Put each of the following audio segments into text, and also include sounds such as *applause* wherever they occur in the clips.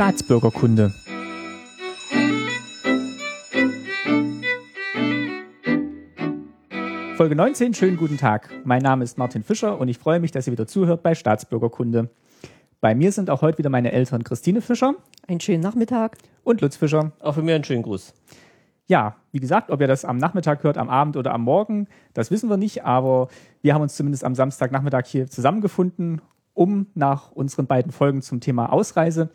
Staatsbürgerkunde. Folge 19, schönen guten Tag. Mein Name ist Martin Fischer und ich freue mich, dass ihr wieder zuhört bei Staatsbürgerkunde. Bei mir sind auch heute wieder meine Eltern Christine Fischer. Einen schönen Nachmittag. Und Lutz Fischer. Auch von mir einen schönen Gruß. Ja, wie gesagt, ob ihr das am Nachmittag hört, am Abend oder am Morgen, das wissen wir nicht, aber wir haben uns zumindest am Samstagnachmittag hier zusammengefunden, um nach unseren beiden Folgen zum Thema Ausreise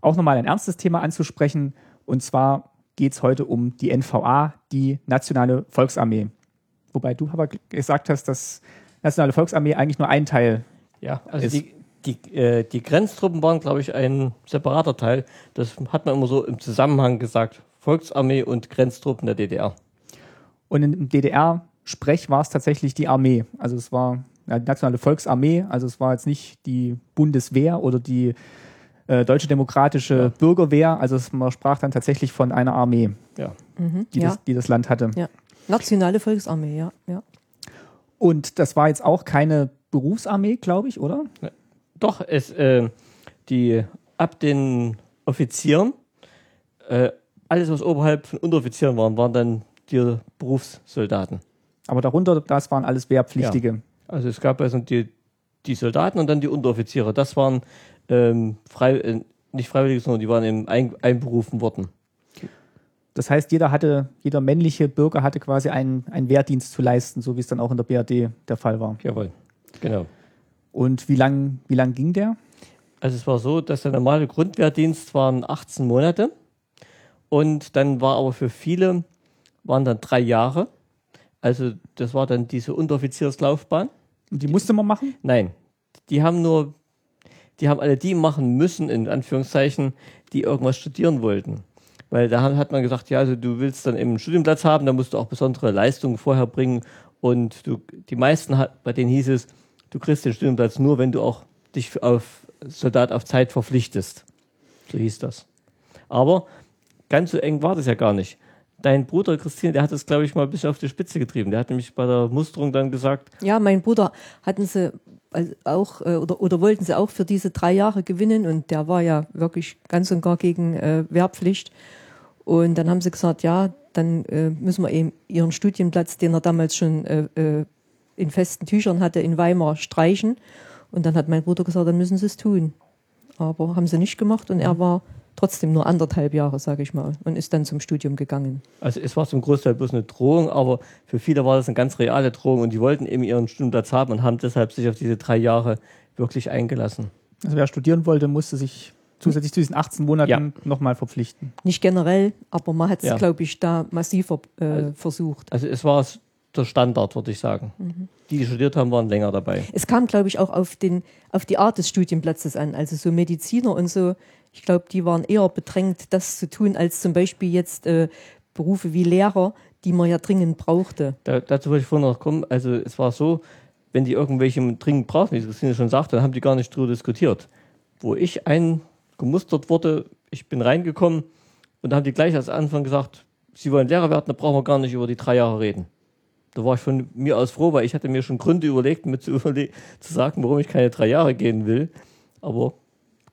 auch nochmal ein ernstes Thema anzusprechen. Und zwar geht es heute um die NVA, die Nationale Volksarmee. Wobei du aber gesagt hast, dass Nationale Volksarmee eigentlich nur ein Teil ja, also ist. Die, die, äh, die Grenztruppen waren, glaube ich, ein separater Teil. Das hat man immer so im Zusammenhang gesagt. Volksarmee und Grenztruppen der DDR. Und im DDR-Sprech war es tatsächlich die Armee. Also es war ja, die Nationale Volksarmee, also es war jetzt nicht die Bundeswehr oder die äh, Deutsche Demokratische ja. Bürgerwehr, also es, man sprach dann tatsächlich von einer Armee, ja. Mhm, die, ja. Das, die das Land hatte. Ja. Nationale Volksarmee, ja. ja. Und das war jetzt auch keine Berufsarmee, glaube ich, oder? Doch, es, äh, die ab den Offizieren, äh, alles was oberhalb von Unteroffizieren waren, waren dann die Berufssoldaten. Aber darunter, das waren alles Wehrpflichtige. Ja. Also es gab also die, die Soldaten und dann die Unteroffiziere. Das waren ähm, frei, äh, nicht freiwillig, sondern die waren eben ein, einberufen worden. Das heißt, jeder hatte, jeder männliche Bürger hatte quasi einen, einen Wehrdienst zu leisten, so wie es dann auch in der BRD der Fall war. Jawohl, genau. Und wie lang, wie lang ging der? Also es war so, dass der normale Grundwehrdienst waren 18 Monate und dann war aber für viele waren dann drei Jahre. Also das war dann diese Unteroffizierslaufbahn. Und die musste man machen? Nein, die haben nur, die haben alle die machen müssen in Anführungszeichen, die irgendwas studieren wollten. Weil da hat man gesagt, ja, also du willst dann eben einen Studienplatz haben, da musst du auch besondere Leistungen vorher bringen. Und du, die meisten, bei denen hieß es, du kriegst den Studienplatz nur, wenn du auch dich auf Soldat auf Zeit verpflichtest. So hieß das. Aber ganz so eng war das ja gar nicht. Dein Bruder Christine, der hat das, glaube ich, mal ein bisschen auf die Spitze getrieben. Der hat nämlich bei der Musterung dann gesagt. Ja, mein Bruder hatten sie auch äh, oder, oder wollten sie auch für diese drei Jahre gewinnen und der war ja wirklich ganz und gar gegen äh, Wehrpflicht. Und dann haben sie gesagt, ja, dann äh, müssen wir eben ihren Studienplatz, den er damals schon äh, äh, in festen Tüchern hatte, in Weimar streichen. Und dann hat mein Bruder gesagt, dann müssen sie es tun. Aber haben sie nicht gemacht und er war trotzdem nur anderthalb Jahre, sage ich mal, und ist dann zum Studium gegangen. Also es war zum Großteil bloß eine Drohung, aber für viele war das eine ganz reale Drohung und die wollten eben ihren Studienplatz haben und haben deshalb sich auf diese drei Jahre wirklich eingelassen. Also wer studieren wollte, musste sich zusätzlich zu diesen 18 Monaten ja. nochmal verpflichten. Nicht generell, aber man hat es, ja. glaube ich, da massiver äh, also, versucht. Also es war der Standard, würde ich sagen. Mhm. Die, die studiert haben, waren länger dabei. Es kam, glaube ich, auch auf, den, auf die Art des Studienplatzes an. Also so Mediziner und so, ich glaube, die waren eher bedrängt, das zu tun, als zum Beispiel jetzt äh, Berufe wie Lehrer, die man ja dringend brauchte. Da, dazu wollte ich vorhin noch kommen. Also es war so, wenn die irgendwelche dringend brauchen, wie Christine schon sagte, dann haben die gar nicht drüber diskutiert. Wo ich ein gemustert wurde. Ich bin reingekommen und da haben die gleich als Anfang gesagt, Sie wollen Lehrer werden, da brauchen wir gar nicht über die drei Jahre reden. Da war ich von mir aus froh, weil ich hatte mir schon Gründe überlegt, mir zu, überle zu sagen, warum ich keine drei Jahre gehen will. Aber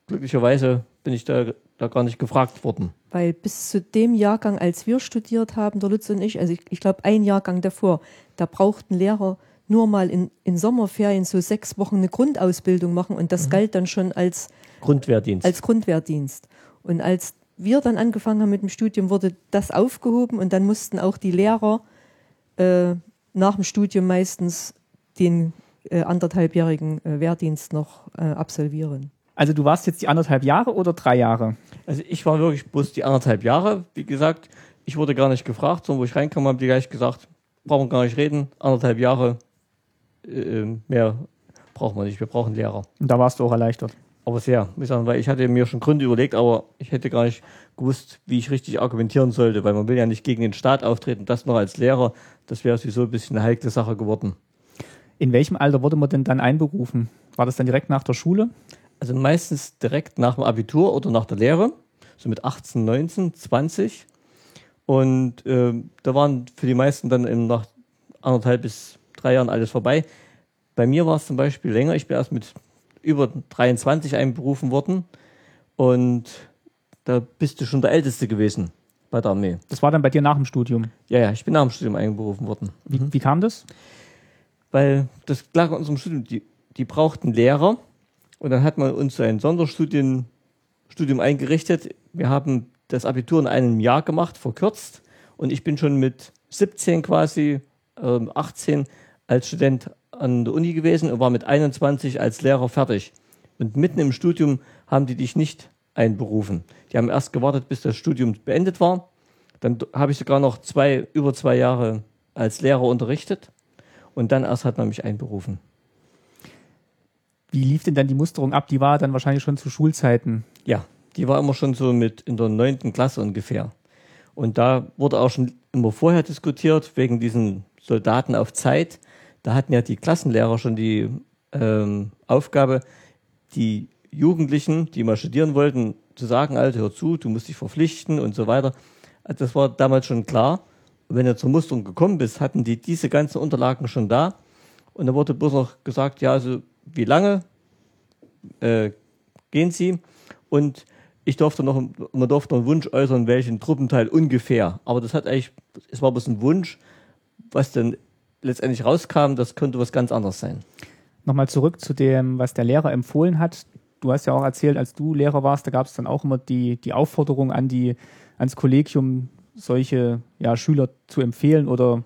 glücklicherweise bin ich da, da gar nicht gefragt worden. Weil bis zu dem Jahrgang, als wir studiert haben, der Lutz und ich, also ich, ich glaube ein Jahrgang davor, da brauchten Lehrer nur mal in, in Sommerferien so sechs Wochen eine Grundausbildung machen und das mhm. galt dann schon als Grundwehrdienst. Als Grundwehrdienst. Und als wir dann angefangen haben mit dem Studium, wurde das aufgehoben und dann mussten auch die Lehrer äh, nach dem Studium meistens den äh, anderthalbjährigen äh, Wehrdienst noch äh, absolvieren. Also du warst jetzt die anderthalb Jahre oder drei Jahre? Also ich war wirklich bloß die anderthalb Jahre. Wie gesagt, ich wurde gar nicht gefragt, sondern wo ich reinkam, haben die gleich gesagt, brauchen wir gar nicht reden, anderthalb Jahre, äh, mehr brauchen wir nicht, wir brauchen Lehrer. Und da warst du auch erleichtert? Aber sehr, weil ich hatte mir schon Gründe überlegt, aber ich hätte gar nicht gewusst, wie ich richtig argumentieren sollte, weil man will ja nicht gegen den Staat auftreten, das noch als Lehrer, das wäre sowieso ein bisschen eine heikle Sache geworden. In welchem Alter wurde man denn dann einberufen? War das dann direkt nach der Schule? Also meistens direkt nach dem Abitur oder nach der Lehre, so mit 18, 19, 20. Und äh, da waren für die meisten dann eben nach anderthalb bis drei Jahren alles vorbei. Bei mir war es zum Beispiel länger. Ich bin erst mit über 23 einberufen worden. Und da bist du schon der Älteste gewesen bei der Armee. Das war dann bei dir nach dem Studium. Ja, ja, ich bin nach dem Studium einberufen worden. Wie, wie kam das? Weil das lag an unserem Studium, die, die brauchten Lehrer und dann hat man uns ein Sonderstudium Studium eingerichtet. Wir haben das Abitur in einem Jahr gemacht, verkürzt und ich bin schon mit 17 quasi, ähm, 18 als Student an der Uni gewesen und war mit 21 als Lehrer fertig. Und mitten im Studium haben die dich nicht einberufen. Die haben erst gewartet, bis das Studium beendet war. Dann habe ich sogar noch zwei, über zwei Jahre als Lehrer unterrichtet. Und dann erst hat man mich einberufen. Wie lief denn dann die Musterung ab? Die war dann wahrscheinlich schon zu Schulzeiten. Ja, die war immer schon so mit in der neunten Klasse ungefähr. Und da wurde auch schon immer vorher diskutiert, wegen diesen Soldaten auf Zeit. Da hatten ja die Klassenlehrer schon die ähm, Aufgabe, die Jugendlichen, die mal studieren wollten, zu sagen, Alter, hör zu, du musst dich verpflichten und so weiter. Also Das war damals schon klar. Und wenn du zur Musterung gekommen bist, hatten die diese ganzen Unterlagen schon da. Und da wurde bloß noch gesagt, ja, also wie lange äh, gehen Sie? Und ich durfte noch, man durfte noch einen Wunsch äußern, welchen Truppenteil ungefähr. Aber das hat eigentlich, es war bloß ein Wunsch, was dann letztendlich rauskam, das könnte was ganz anderes sein. Nochmal zurück zu dem, was der Lehrer empfohlen hat. Du hast ja auch erzählt, als du Lehrer warst, da gab es dann auch immer die, die Aufforderung an die, ans Kollegium, solche ja, Schüler zu empfehlen oder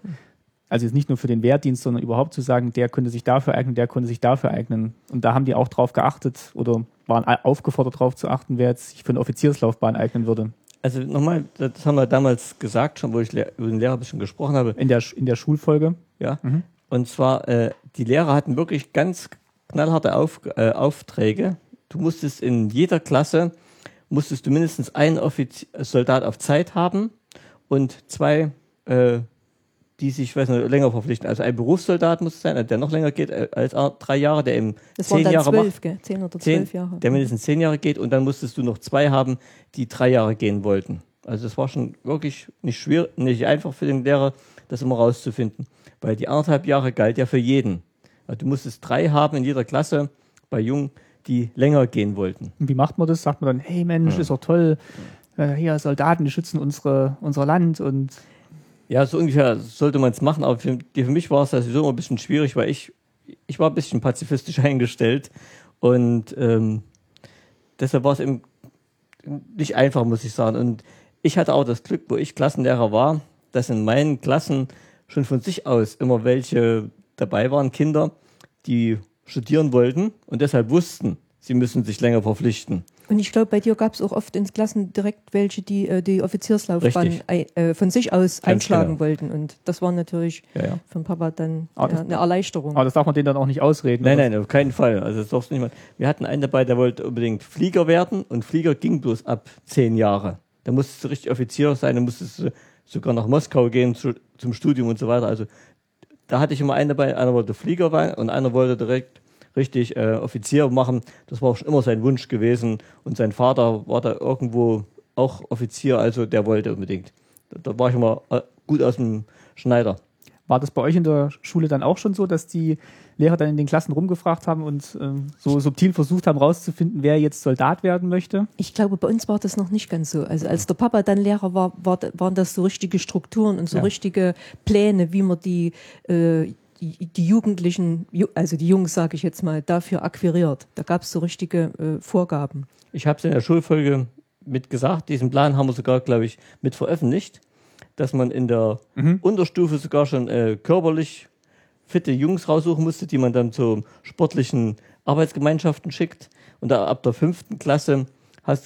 also jetzt nicht nur für den Wehrdienst, sondern überhaupt zu sagen, der könnte sich dafür eignen, der könnte sich dafür eignen. Und da haben die auch drauf geachtet oder waren aufgefordert, darauf zu achten, wer jetzt sich für eine Offizierslaufbahn eignen würde. Also nochmal, das haben wir damals gesagt, schon, wo ich über den Lehrer ein bisschen gesprochen habe. In der, in der Schulfolge. Ja. Und zwar, äh, die Lehrer hatten wirklich ganz knallharte Auf, äh, Aufträge. Du musstest in jeder Klasse, musstest du mindestens einen Offiz Soldat auf Zeit haben und zwei, äh, die sich, weiß nicht, länger verpflichten. Also ein Berufssoldat muss es sein, der noch länger geht äh, als drei Jahre, der im Das zehn dann Jahre zwölf, macht. gell? Zehn oder Zehn, zwölf Jahre. der mindestens zehn Jahre geht und dann musstest du noch zwei haben, die drei Jahre gehen wollten. Also das war schon wirklich nicht schwer, nicht einfach für den Lehrer, das immer rauszufinden. Weil die anderthalb Jahre galt ja für jeden. Also du musstest drei haben in jeder Klasse bei Jungen, die länger gehen wollten. Und wie macht man das? Sagt man dann, hey Mensch, ist doch toll, äh, hier Soldaten, die schützen unsere, unser Land und Ja, so ungefähr sollte man es machen, aber für, für mich war es sowieso immer ein bisschen schwierig, weil ich, ich war ein bisschen pazifistisch *laughs* eingestellt und ähm, deshalb war es eben nicht einfach, muss ich sagen. Und ich hatte auch das Glück, wo ich Klassenlehrer war, dass in meinen Klassen schon von sich aus immer welche dabei waren, Kinder, die studieren wollten und deshalb wussten, sie müssen sich länger verpflichten. Und ich glaube, bei dir gab es auch oft in Klassen direkt welche, die äh, die Offizierslaufbahn äh, von sich aus Ganz einschlagen genau. wollten. Und das war natürlich Ja, ja. für den Papa dann Ah, ja, eine Erleichterung. aber das darf man denen dann auch nicht ausreden. Nein, oder? nein, auf keinen Fall. Also das darfst du nicht mal. Wir hatten einen dabei, der wollte unbedingt Flieger werden und Flieger ging bloß ab zehn Jahre. Da musstest du richtig Offizier sein, da musstest du sogar nach Moskau gehen zu, zum Studium und so weiter. Also da hatte ich immer einen dabei, einer wollte Flieger werden und einer wollte direkt richtig äh, Offizier machen. Das war auch schon immer sein Wunsch gewesen und sein Vater war da irgendwo auch Offizier, also der wollte unbedingt. Da, da war ich immer äh, gut aus dem Schneider. War das bei euch in der Schule dann auch schon so, dass die Lehrer dann in den Klassen rumgefragt haben und ähm, so subtil versucht haben, rauszufinden, wer jetzt Soldat werden möchte? Ich glaube, bei uns war das noch nicht ganz so. Also als der Papa dann Lehrer war, war waren das so richtige Strukturen und so Ja. richtige Pläne, wie man die, äh, die, Jugendlichen, Ju- also die Jungs, sage ich jetzt mal, dafür akquiriert. Da gab es so richtige äh, Vorgaben. Ich habe es in der Schulfolge mit gesagt, diesen Plan haben wir sogar, glaube ich, mit veröffentlicht, dass man in der Unterstufe sogar schon äh, körperlich fitte Jungs raussuchen musste, die man dann zu sportlichen Arbeitsgemeinschaften schickt. Und da, ab der fünften Klasse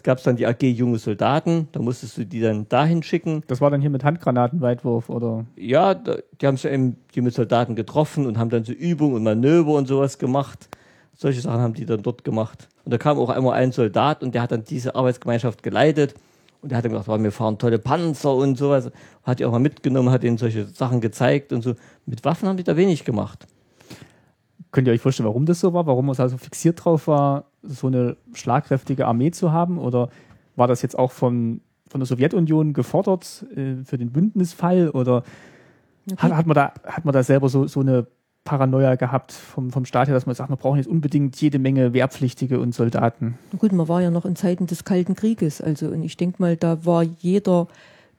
gab es dann die AG Junge Soldaten, da musstest du die dann dahin schicken. Das war dann hier mit Handgranatenweitwurf oder Ja, da, die haben sich eben die mit Soldaten getroffen und haben dann so Übungen und Manöver und sowas gemacht. Solche Sachen haben die dann dort gemacht. Und da kam auch einmal ein Soldat und der hat dann diese Arbeitsgemeinschaft geleitet. Und der hat dann gesagt, "Oh, wir fahren tolle Panzer und sowas. Hat die auch mal mitgenommen, hat ihnen solche Sachen gezeigt und so. Mit Waffen haben die da wenig gemacht. Könnt ihr euch vorstellen, warum das so war? Warum es also fixiert drauf war, so eine schlagkräftige Armee zu haben? Oder war das jetzt auch von, von der Sowjetunion gefordert äh, für den Bündnisfall? Oder hat, hat, man da, hat man da selber so, so eine Paranoia gehabt vom, vom Staat her, dass man sagt, wir brauchen jetzt unbedingt jede Menge Wehrpflichtige und Soldaten. Gut, man war ja noch in Zeiten des Kalten Krieges. Also, und ich denke mal, da war jeder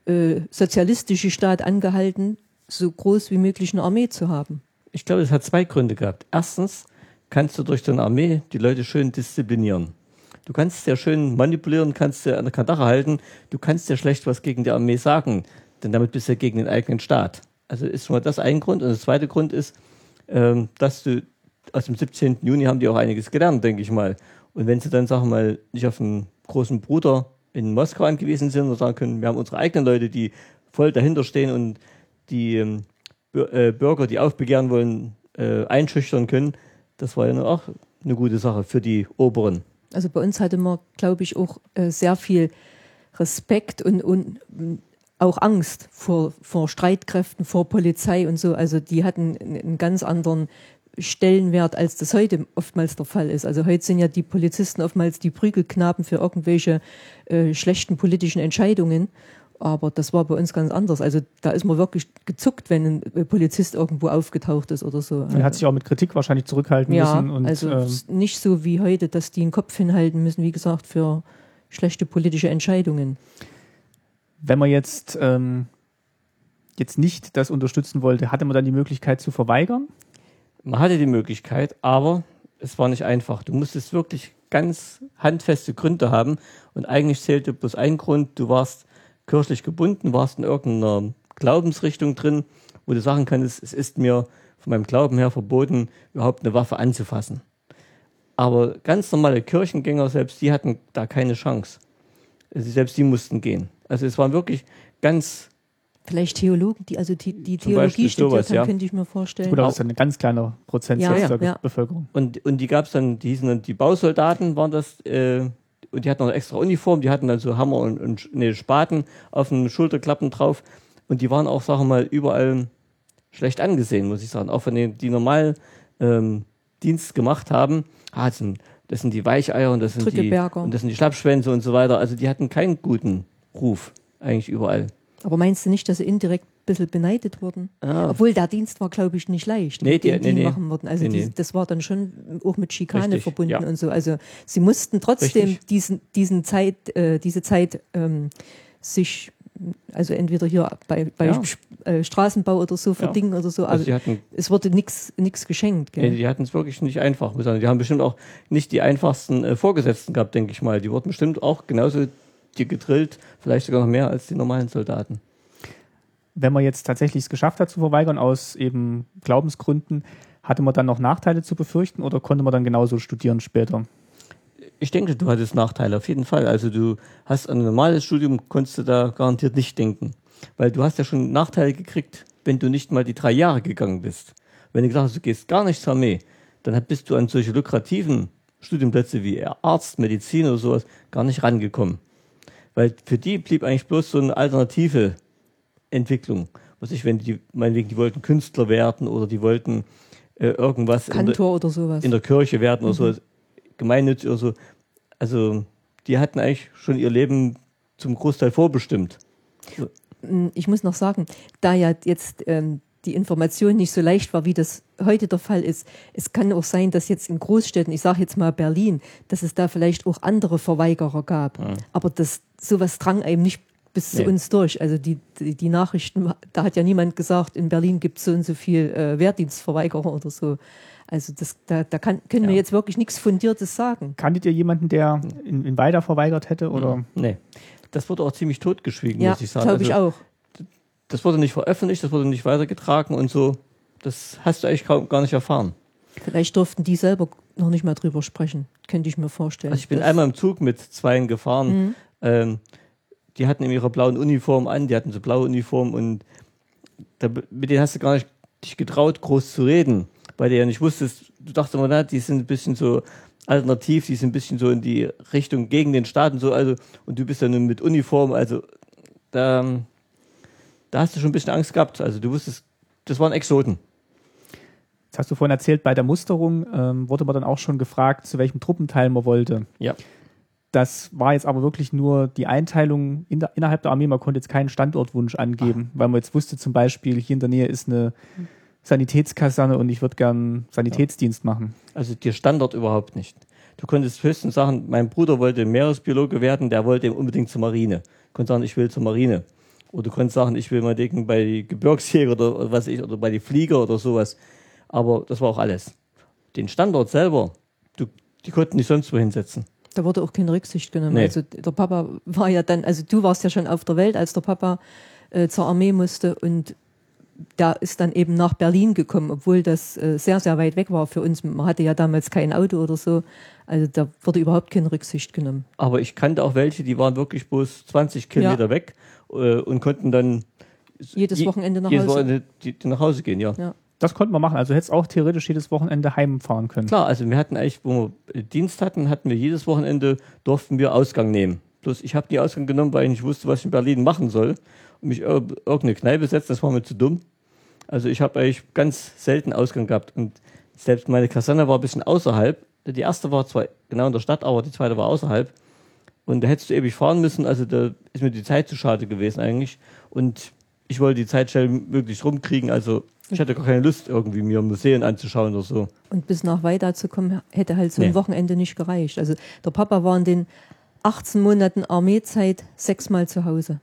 äh, sozialistische Staat angehalten, so groß wie möglich eine Armee zu haben. Ich glaube, es hat zwei Gründe gehabt. Erstens kannst du durch deine Armee die Leute schön disziplinieren. Du kannst ja schön manipulieren, kannst ja an der Kandare halten, du kannst ja schlecht was gegen die Armee sagen, denn damit bist du ja gegen den eigenen Staat. Also ist schon mal das ein Grund. Und der zweite Grund ist, ähm, dass du aus dem 17. Juni haben die auch einiges gelernt, denke ich mal. Und wenn sie dann, sagen wir mal, nicht auf einen großen Bruder in Moskau angewiesen sind und sagen können, wir haben unsere eigenen Leute, die voll dahinter stehen und die ähm, äh, Bürger, die aufbegehren wollen, äh, einschüchtern können, das war ja auch eine gute Sache für die Oberen. Also bei uns hatte man, glaube ich, auch äh, sehr viel Respekt und, und auch Angst vor, vor Streitkräften, vor Polizei und so. Also die hatten einen ganz anderen Stellenwert, als das heute oftmals der Fall ist. Also heute sind ja die Polizisten oftmals die Prügelknaben für irgendwelche äh, schlechten politischen Entscheidungen. Aber das war bei uns ganz anders. Also da ist man wirklich gezuckt, wenn ein Polizist irgendwo aufgetaucht ist oder so. Er hat sich auch mit Kritik wahrscheinlich zurückhalten ja, müssen. Und, also ähm, nicht so wie heute, dass die einen Kopf hinhalten müssen, wie gesagt, für schlechte politische Entscheidungen. Wenn man jetzt, ähm, jetzt nicht das unterstützen wollte, hatte man dann die Möglichkeit zu verweigern? Man hatte die Möglichkeit, aber es war nicht einfach. Du musstest wirklich ganz handfeste Gründe haben und eigentlich zählte bloß ein Grund, du warst kirchlich gebunden, warst in irgendeiner Glaubensrichtung drin, wo du sagen kannst, es ist mir von meinem Glauben her verboten, überhaupt eine Waffe anzufassen. Aber ganz normale Kirchengänger, selbst die hatten da keine Chance. Also selbst die mussten gehen. Also es waren wirklich ganz. Vielleicht Theologen, die also die, die Theologie studiert sowas, haben, ja. könnte ich mir vorstellen. Gut, aber das ist ein ganz kleiner Prozentsatz ja, ja, der Bevölkerung. Und, und die gab es dann, die hießen dann, die Bausoldaten waren das, äh, und die hatten noch extra Uniform, die hatten dann so Hammer und, und nee, Spaten auf den Schulterklappen drauf. Und die waren auch, sagen wir mal, überall schlecht angesehen, muss ich sagen. Auch von denen, die normal ähm, Dienst gemacht haben. Ah, das sind, das sind die Weicheier und das sind die, und das sind die Schlappschwänze und so weiter. Also die hatten keinen guten Ruf eigentlich überall. Aber meinst du nicht, dass sie indirekt ein bisschen beneidet wurden? Ah. Obwohl der Dienst war, glaube ich, nicht leicht, nee, die, den nee, die nee. machen wurden. Also die, das war dann schon auch mit Schikane Richtig, verbunden ja. und so. Also sie mussten trotzdem Richtig. diesen, diesen Zeit, äh, diese Zeit ähm, sich also entweder hier bei, bei Ja. äh, Straßenbau oder so verdingen oder so. Also hatten, es wurde nichts geschenkt. Gell? nee, die hatten es wirklich nicht einfach. Die haben bestimmt auch nicht die einfachsten äh, Vorgesetzten gehabt, denke ich mal. Die wurden bestimmt auch genauso die gedrillt, vielleicht sogar noch mehr als die normalen Soldaten. Wenn man jetzt tatsächlich es geschafft hat zu verweigern aus eben Glaubensgründen, hatte man dann noch Nachteile zu befürchten oder konnte man dann genauso studieren später? Ich denke, du hattest Nachteile auf jeden Fall. Also du hast an ein normales Studium, konntest du da garantiert nicht denken. Weil du hast ja schon Nachteile gekriegt, wenn du nicht mal die drei Jahre gegangen bist. Wenn du gesagt hast, du gehst gar nicht zur Armee, dann bist du an solche lukrativen Studienplätze wie Arzt, Medizin oder sowas gar nicht rangekommen. Weil für die blieb eigentlich bloß so eine alternative Entwicklung. Was ich, wenn die, meinetwegen, die wollten Künstler werden oder die wollten äh, irgendwas in der, Kantor oder sowas. in der Kirche werden oder so, gemeinnützig oder so. Also, die hatten eigentlich schon ihr Leben zum Großteil vorbestimmt. Mm, ich muss noch sagen, da ja jetzt ähm, die Information nicht so leicht war, wie das heute der Fall ist, es kann auch sein, dass jetzt in Großstädten, ich sage jetzt mal Berlin, dass es da vielleicht auch andere Verweigerer gab. Aber das sowas drang einem nicht bis Nee. zu uns durch. Also die, die, die Nachrichten, da hat ja niemand gesagt, in Berlin gibt es so und so viel äh, Wehrdienstverweigerer oder so. Also das, da, da kann, können wir Ja. jetzt wirklich nichts Fundiertes sagen. Kanntet ihr jemanden, der in, in Weida verweigert hätte? Oder? Nee. Das wurde auch ziemlich totgeschwiegen, Ja, muss ich sagen. glaube ich Also, auch. Das wurde nicht veröffentlicht, das wurde nicht weitergetragen und so. Das hast du eigentlich kaum, gar nicht erfahren. Vielleicht durften die selber noch nicht mal drüber sprechen, könnte ich mir vorstellen. Also ich bin einmal im Zug mit zweien gefahren. Ähm, die hatten in ihrer blauen Uniform an, die hatten so blaue Uniform und da, mit denen hast du gar nicht dich getraut, groß zu reden, weil du ja nicht wusstest, du dachtest immer, na, die sind ein bisschen so alternativ, die sind ein bisschen so in die Richtung gegen den Staat und so, also, und du bist dann mit Uniform, also da, da hast du schon ein bisschen Angst gehabt. Also du wusstest, das waren Exoten. Jetzt hast du vorhin erzählt, bei der Musterung ähm, wurde man dann auch schon gefragt, zu welchem Truppenteil man wollte. Ja. Das war jetzt aber wirklich nur die Einteilung in der, innerhalb der Armee. Man konnte jetzt keinen Standortwunsch angeben, weil man jetzt wusste zum Beispiel, hier in der Nähe ist eine Sanitätskaserne und ich würde gern Sanitätsdienst machen. Also dir stand dort überhaupt nicht. Du konntest höchstens sagen, mein Bruder wollte Meeresbiologe werden, der wollte unbedingt zur Marine. Du konntest sagen, ich will zur Marine. Oder du konntest sagen, ich will mal denken bei Gebirgsjäger oder was ich, oder bei die Flieger oder sowas. Aber das war auch alles. Den Standort selber, du, die konnten nicht sonst wo hinsetzen. Da wurde auch keine Rücksicht genommen. Nee. Also der Papa war ja dann, also du warst ja schon auf der Welt, als der Papa äh, zur Armee musste und da ist dann eben nach Berlin gekommen, obwohl das äh, sehr, sehr weit weg war für uns. Man hatte ja damals kein Auto oder so. Also da wurde überhaupt keine Rücksicht genommen. Aber ich kannte auch welche, die waren wirklich bloß 20 Kilometer weg äh, und konnten dann Jedes je- Wochenende nach jedes Hause. Wochenende die, die nach Hause gehen, ja. Ja. Das konnte man machen. Also hättest auch theoretisch jedes Wochenende heimfahren können. Klar, also wir hatten eigentlich, wo wir Dienst hatten, hatten wir jedes Wochenende, durften wir Ausgang nehmen. Bloß ich habe die Ausgang genommen, weil ich nicht wusste, was ich in Berlin machen soll. Und mich ir irgendeine Kneipe setzen, das war mir zu dumm. Also ich habe eigentlich ganz selten Ausgang gehabt. Und selbst meine Kaserne war ein bisschen außerhalb. Die erste war zwar genau in der Stadt, aber die zweite war außerhalb. Und da hättest du ewig fahren müssen, also da ist mir die Zeit zu schade gewesen eigentlich. Und ich wollte die Zeit schnell möglichst rumkriegen, also ich hatte gar keine Lust, irgendwie mir Museen anzuschauen oder so. Und bis nach Weida zu kommen, hätte halt so Nee. ein Wochenende nicht gereicht. Also der Papa war in den 18 Monaten Armeezeit sechsmal zu Hause.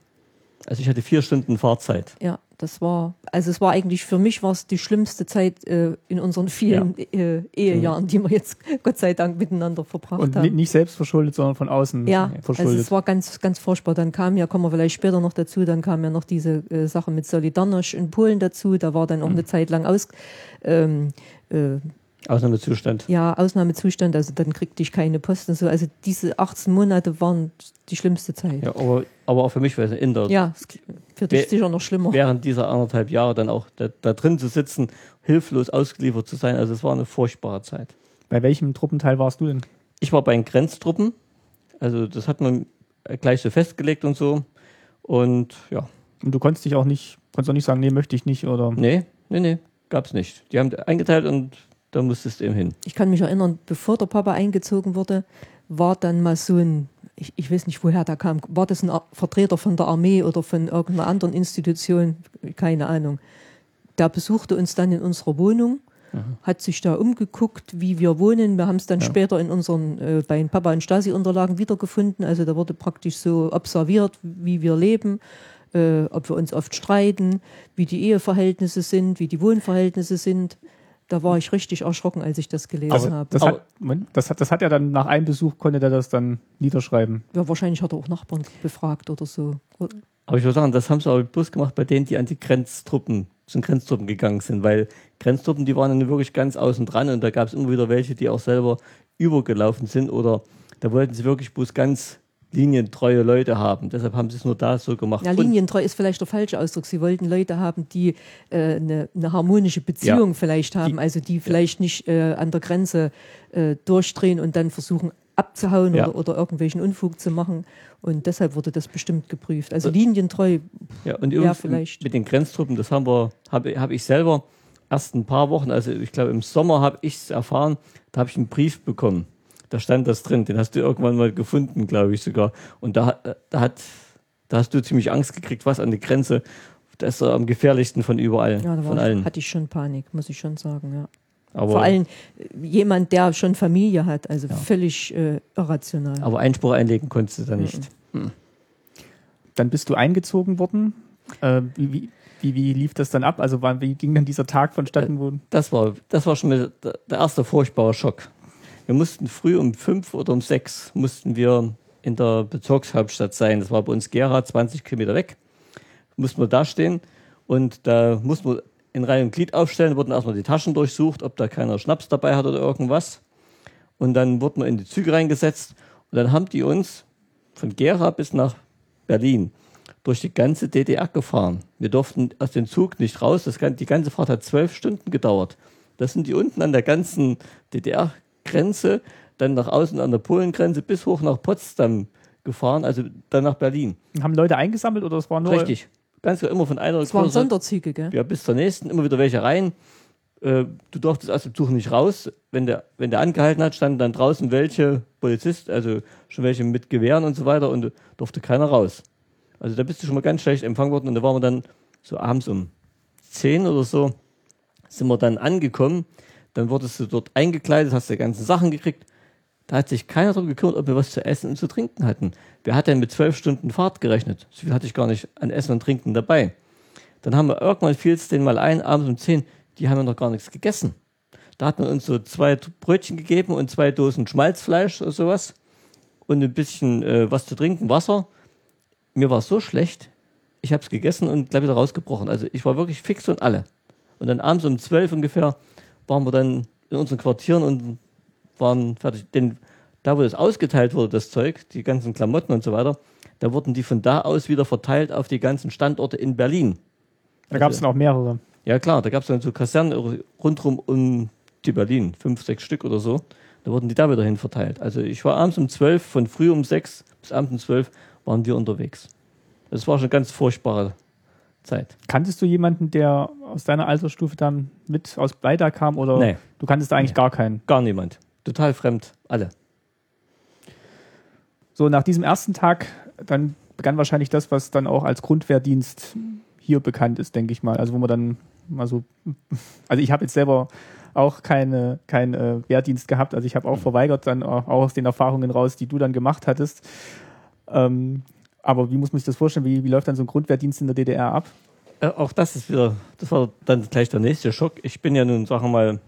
Also ich hatte vier Stunden Fahrzeit. Ja, das war, also es war eigentlich für mich war es die schlimmste Zeit äh, in unseren vielen äh, Ehejahren, die wir jetzt *laughs* Gott sei Dank miteinander verbracht Und haben. ni- nicht selbst verschuldet, sondern von außen Ja, also verschuldet. es war ganz, ganz furchtbar. Dann kam ja, kommen wir vielleicht später noch dazu, dann kam ja noch diese äh, Sache mit Solidarność in Polen dazu. Da war dann auch eine Zeit lang aus, ähm, äh, Ausnahmezustand. ja, Ausnahmezustand, also dann kriegte ich keine Post und so. Also diese 18 Monate waren die schlimmste Zeit. Ja, aber, aber auch für mich war es in der, Ja, es- für dich sicher noch schlimmer. während dieser anderthalb Jahre dann auch da, da drin zu sitzen, hilflos ausgeliefert zu sein. Also es war eine furchtbare Zeit. Bei welchem Truppenteil warst du denn? Ich war bei den Grenztruppen. Also das hat man gleich so festgelegt und so. Und ja, Und du konntest dich auch nicht, konntest auch nicht sagen, nee, möchte ich nicht oder. nee, nee, nee, gab's nicht. Die haben eingeteilt und da musstest du eben hin. Ich kann mich erinnern, bevor der Papa eingezogen wurde, war dann mal so ein, ich, ich weiß nicht, woher der kam, war das ein Vertreter von der Armee oder von irgendeiner anderen Institution, keine Ahnung. Der besuchte uns dann in unserer Wohnung, hat sich da umgeguckt, wie wir wohnen. Wir haben es dann Ja. später in unseren, äh, bei den Papa- und Stasi-Unterlagen wiedergefunden. Also da wurde praktisch so observiert, wie wir leben, äh, ob wir uns oft streiten, wie die Eheverhältnisse sind, wie die Wohnverhältnisse sind. Da war ich richtig erschrocken, als ich das gelesen Also, habe. das, hat, das, hat, das hat er dann nach einem Besuch, konnte er das dann niederschreiben. Ja, wahrscheinlich hat er auch Nachbarn befragt oder so. Aber ich würde sagen, das haben sie aber bloß gemacht bei denen, die an die Grenztruppen, zu den Grenztruppen gegangen sind, weil Grenztruppen, die waren dann wirklich ganz außen dran und da gab es immer wieder welche, die auch selber übergelaufen sind oder da wollten sie wirklich bloß ganz linientreue Leute haben. Deshalb haben sie es nur da so gemacht. Ja, linientreu ist vielleicht der falsche Ausdruck. Sie wollten Leute haben, die äh, eine, eine harmonische Beziehung Ja. vielleicht haben, Die- also die vielleicht nicht äh, an der Grenze äh, durchdrehen und dann versuchen abzuhauen Ja. oder, oder irgendwelchen Unfug zu machen. Und deshalb wurde das bestimmt geprüft. Also linientreu, Ja, und Ja, vielleicht. mit den Grenztruppen, das haben wir, habe hab ich selber erst ein paar Wochen, also ich glaube im Sommer habe ich es erfahren, da habe ich einen Brief bekommen. Da stand das drin, den hast du irgendwann mal gefunden, glaube ich sogar. Und da, da hat, da hast du ziemlich Angst gekriegt, was an die Grenze, das ist am gefährlichsten von überall, ja, da von war, allen. hatte ich schon Panik, muss ich schon sagen. Ja. Aber, Vor allem äh, jemand, der schon Familie hat, also völlig äh, irrational. aber Einspruch einlegen konntest du da nicht. Dann bist du eingezogen worden. Äh, wie, wie, wie, wie lief das dann ab? Also wann, wie ging dann dieser Tag vonstatten? Wo, Das war, das war schon der erste furchtbare Schock. Wir mussten früh um fünf oder um sechs mussten wir in der Bezirkshauptstadt sein. Das war bei uns Gera, 20 Kilometer weg. Mussten wir da stehen und da mussten wir in Reihe und Glied aufstellen, wurden erstmal die Taschen durchsucht, ob da keiner Schnaps dabei hat oder irgendwas. Und dann wurden wir in die Züge reingesetzt und dann haben die uns von Gera bis nach Berlin durch die ganze DDR gefahren. Wir durften aus dem Zug nicht raus. Das, die ganze Fahrt hat zwölf Stunden gedauert. Das sind die unten an der ganzen DDR-Grenze, dann nach außen an der Polengrenze bis hoch nach Potsdam gefahren, also dann nach Berlin. haben Leute eingesammelt oder es war nur. Richtig. Ganz genau, immer von einer Es waren großen- Sonderzüge, gell? ja, bis zur nächsten, immer wieder welche rein. Äh, du durftest aus dem Zug nicht raus. Wenn der, wenn der angehalten hat, standen dann draußen welche Polizist, also schon welche mit Gewehren und so weiter und durfte keiner raus. Also da bist du schon mal ganz schlecht empfangen worden und da waren wir dann so abends um 10 oder so, sind wir dann angekommen. Dann wurdest du dort eingekleidet, hast die ganzen Sachen gekriegt. Da hat sich keiner darum gekümmert, ob wir was zu essen und zu trinken hatten. Wer hat denn mit zwölf Stunden Fahrt gerechnet? So viel hatte ich gar nicht an Essen und Trinken dabei. Dann haben wir irgendwann fiel es denen mal ein, abends um zehn, die haben ja noch gar nichts gegessen. Da hat man uns so zwei Brötchen gegeben und zwei Dosen Schmalzfleisch oder sowas und ein bisschen äh, was zu trinken, Wasser. Mir war es so schlecht, ich habe es gegessen und gleich wieder rausgebrochen. Also ich war wirklich fix und alle. Und dann abends um zwölf ungefähr waren wir dann in unseren Quartieren und waren fertig. Denn da, wo das ausgeteilt wurde, das Zeug, die ganzen Klamotten und so weiter, da wurden die von da aus wieder verteilt auf die ganzen Standorte in Berlin. Da gab es dann auch mehrere. Ja klar, da gab es dann so Kasernen rundherum um die Berlin, fünf, sechs Stück oder so. Da wurden die da wieder hin verteilt. Also ich war abends um zwölf, von früh um sechs bis abends um zwölf waren wir unterwegs. Das war schon eine ganz furchtbare Zeit. Kanntest du jemanden, der aus deiner Altersstufe dann mit aus Bleida kam oder Nee. du kanntest da eigentlich Nee. gar keinen? Gar niemand. Total fremd. Alle. So, nach diesem ersten Tag, dann begann wahrscheinlich das, was dann auch als Grundwehrdienst hier bekannt ist, denke ich mal. Also wo man dann mal so, *laughs* also ich habe jetzt selber auch keine, keinen äh, Wehrdienst gehabt, also ich habe auch verweigert, dann auch auch aus den Erfahrungen raus, die du dann gemacht hattest. Ähm, aber wie muss man sich das vorstellen? Wie, wie läuft dann so ein Grundwehrdienst in der DDR ab? Äh, auch das ist wieder, das war dann gleich der nächste Schock. Ich bin ja nun, sagen wir mal,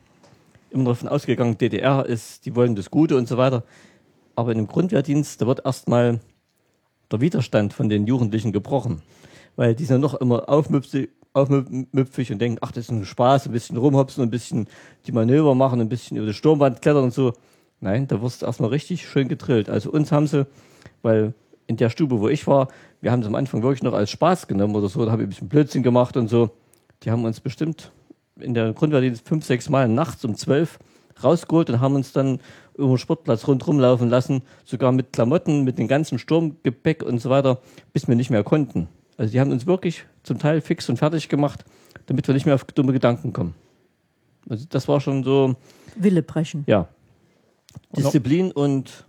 immer davon ausgegangen, DDR ist, die wollen das Gute und so weiter. Aber in dem Grundwehrdienst, da wird erstmal der Widerstand von den Jugendlichen gebrochen. Weil die sind noch immer aufmüpfig, aufmüpfig und denken, ach, das ist ein Spaß, ein bisschen rumhopsen, ein bisschen die Manöver machen, ein bisschen über die Sturmwand klettern und so. Nein, da wirst du erstmal richtig schön gedrillt. Also uns haben sie, weil in der Stube, wo ich war, wir haben es am Anfang wirklich noch als Spaß genommen oder so, da habe ich ein bisschen Blödsinn gemacht und so. Die haben uns bestimmt in der Grundwehrdienst fünf, sechs Mal nachts um zwölf rausgeholt und haben uns dann über den Sportplatz rundherum laufen lassen, sogar mit Klamotten, mit dem ganzen Sturmgepäck und so weiter, bis wir nicht mehr konnten. Also die haben uns wirklich zum Teil fix und fertig gemacht, damit wir nicht mehr auf dumme Gedanken kommen. Also das war schon so, Wille brechen. ja, Und noch- Disziplin und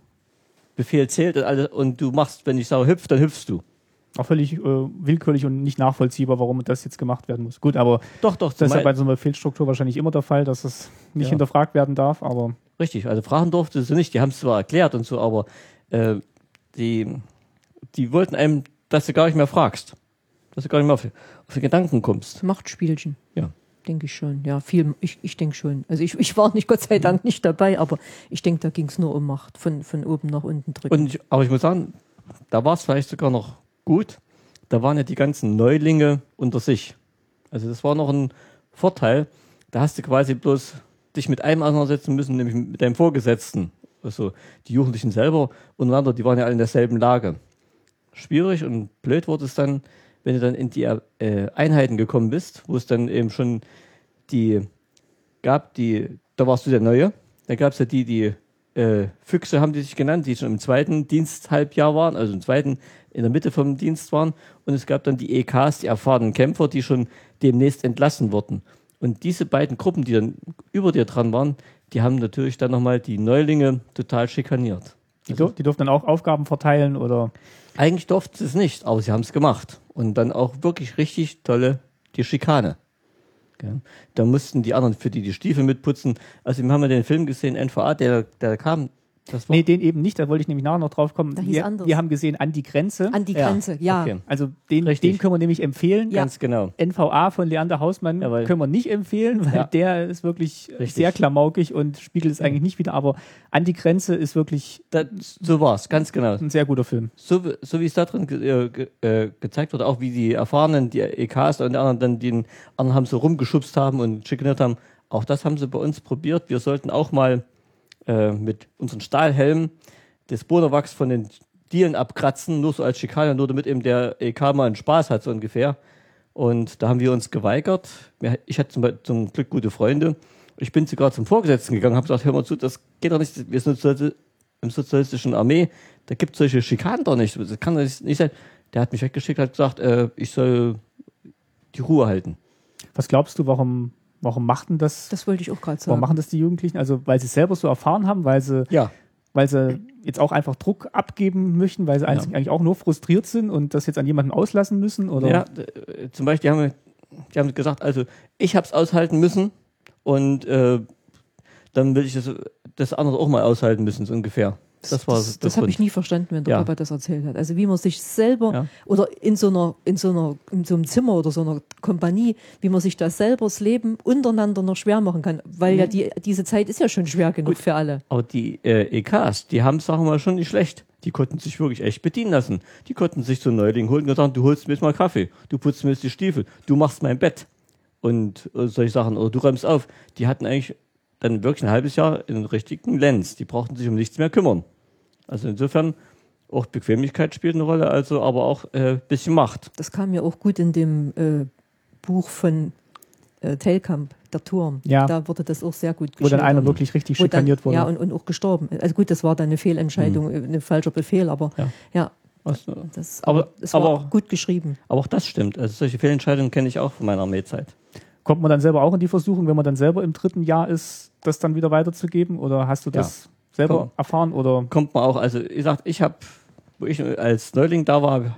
Befehl zählt und alles. Und du machst, wenn ich sage hüpf, dann hüpfst du. Auch völlig äh, willkürlich und nicht nachvollziehbar, warum das jetzt gemacht werden muss. Gut, aber Doch, doch, das ist ja bei so einer Fehlstruktur wahrscheinlich immer der Fall, dass es nicht Ja. hinterfragt werden darf, aber Richtig, also fragen durfte sie nicht. Die haben es zwar erklärt und so, aber äh, die, die wollten einem, dass du gar nicht mehr fragst. Dass du gar nicht mehr auf, auf die Gedanken kommst. Machtspielchen. Ja. Denke ich schon. Ja, viel, ich, ich denke schon. Also ich, ich war nicht, Gott sei Dank, nicht dabei, aber ich denke, da ging es nur um Macht. Von, von oben nach unten drücken. Und ich, aber ich muss sagen, da war es vielleicht sogar noch gut. Da waren ja die ganzen Neulinge unter sich. Also das war noch ein Vorteil. Da hast du quasi bloß dich mit einem auseinandersetzen müssen, nämlich mit deinem Vorgesetzten. Also die Jugendlichen selber untereinander, die waren ja alle in derselben Lage. Schwierig und blöd wurde es dann, wenn du dann in die äh, Einheiten gekommen bist, wo es dann eben schon die gab, die, da warst du der Neue. Da gab es ja die, die äh, Füchse haben die sich genannt, die schon im zweiten Diensthalbjahr waren, also im zweiten in der Mitte vom Dienst waren. Und es gab dann die EKs, die erfahrenen Kämpfer, die schon demnächst entlassen wurden. Und diese beiden Gruppen, die dann über dir dran waren, die haben natürlich dann nochmal die Neulinge total schikaniert. die, die durften dann auch Aufgaben verteilen oder Eigentlich durften sie es nicht, aber sie haben es gemacht. Und dann auch wirklich richtig tolle, die Schikane. Ja. Da mussten die anderen für die die Stiefel mitputzen. Also wir haben ja den Film gesehen, NVA, der, der kam. Das war, Nee, den eben nicht, da wollte ich nämlich nachher noch drauf kommen. Da hieß wir, anders. wir haben gesehen An die Grenze. An die Ja, Grenze, ja. okay. also den, Richtig. den können wir nämlich empfehlen. Ja. ganz genau. NVA von Leander Hausmann Jawohl. können wir nicht empfehlen, weil Ja. der ist wirklich Richtig. sehr klamaukig und spiegelt es eigentlich nicht wieder. Aber An die Grenze ist wirklich Da, so war's, ganz genau. ein sehr guter Film. So, wie- so wie es da drin ge äh, ge äh, gezeigt wurde, auch wie die Erfahrenen, die EKs und die anderen dann den anderen haben so rumgeschubst haben und schikaniert haben, auch das haben sie bei uns probiert. Wir sollten auch mal äh, mit unseren Stahlhelmen das Bodenwachs von den Dielen abkratzen, nur so als Schikane, nur damit eben der EK mal einen Spaß hat, so ungefähr. Und da haben wir uns geweigert. Ich hatte zum, zum Glück gute Freunde. Ich bin sogar zum Vorgesetzten gegangen, habe gesagt, hör mal zu, das geht doch nicht, wir sind im sozialistischen Armee, da gibt es solche Schikanen doch nicht. Das kann doch nicht sein. Der hat mich weggeschickt, hat gesagt, äh, ich soll die Ruhe halten. Was glaubst du, warum, warum machten das, Das wollte ich auch gerade warum sagen. machen das die Jugendlichen? Also weil sie es selber so erfahren haben, weil sie, Ja. weil sie jetzt auch einfach Druck abgeben möchten, weil sie eigentlich eigentlich auch nur frustriert sind und das jetzt an jemanden auslassen müssen? Oder? Ja, äh, zum Beispiel haben wir, die haben gesagt, also ich habe es aushalten müssen, und äh, dann will ich das, das andere auch mal aushalten müssen, so ungefähr. Das, war das, das habe ich nie verstanden, wenn der Ja. Papa das erzählt hat. Also wie man sich selber Ja. oder in so einer, in so einer, in so einem Zimmer oder so einer Kompanie, wie man sich da selber das Leben untereinander noch schwer machen kann. Weil Mhm. ja die, diese Zeit ist ja schon schwer genug für alle. Aber die äh, EKs, die haben, sagen wir mal, schon nicht schlecht. Die konnten sich wirklich echt bedienen lassen. Die konnten sich so Neuling holen und gesagt, du holst mir jetzt mal Kaffee, du putzt mir jetzt die Stiefel, du machst mein Bett und äh, solche Sachen oder du räumst auf. Die hatten eigentlich dann wirklich ein halbes Jahr einen richtigen Lenz. Die brauchten sich um nichts mehr kümmern. Also insofern auch Bequemlichkeit spielt eine Rolle, also aber auch äh, bisschen Macht. Das kam ja auch gut in dem äh, Buch von äh, Telkamp, der Turm. Ja. Da wurde das auch sehr gut Wo dann einer wirklich richtig Wo dann- schikaniert wurde. Ja, und, und auch gestorben. Also gut, das war dann eine Fehlentscheidung, äh, ein falscher Befehl, aber Ja. ja, Was, äh, das, Aber- aber, es war aber auch- gut geschrieben. aber auch das stimmt. Also solche Fehlentscheidungen kenne ich auch von meiner Armeezeit. Kommt man dann selber auch in die Versuchung, wenn man dann selber im dritten Jahr ist, das dann wieder weiterzugeben? Oder hast du das selber Komm. erfahren? Oder kommt man auch, also wie gesagt, ich habe, wo ich als Neuling da war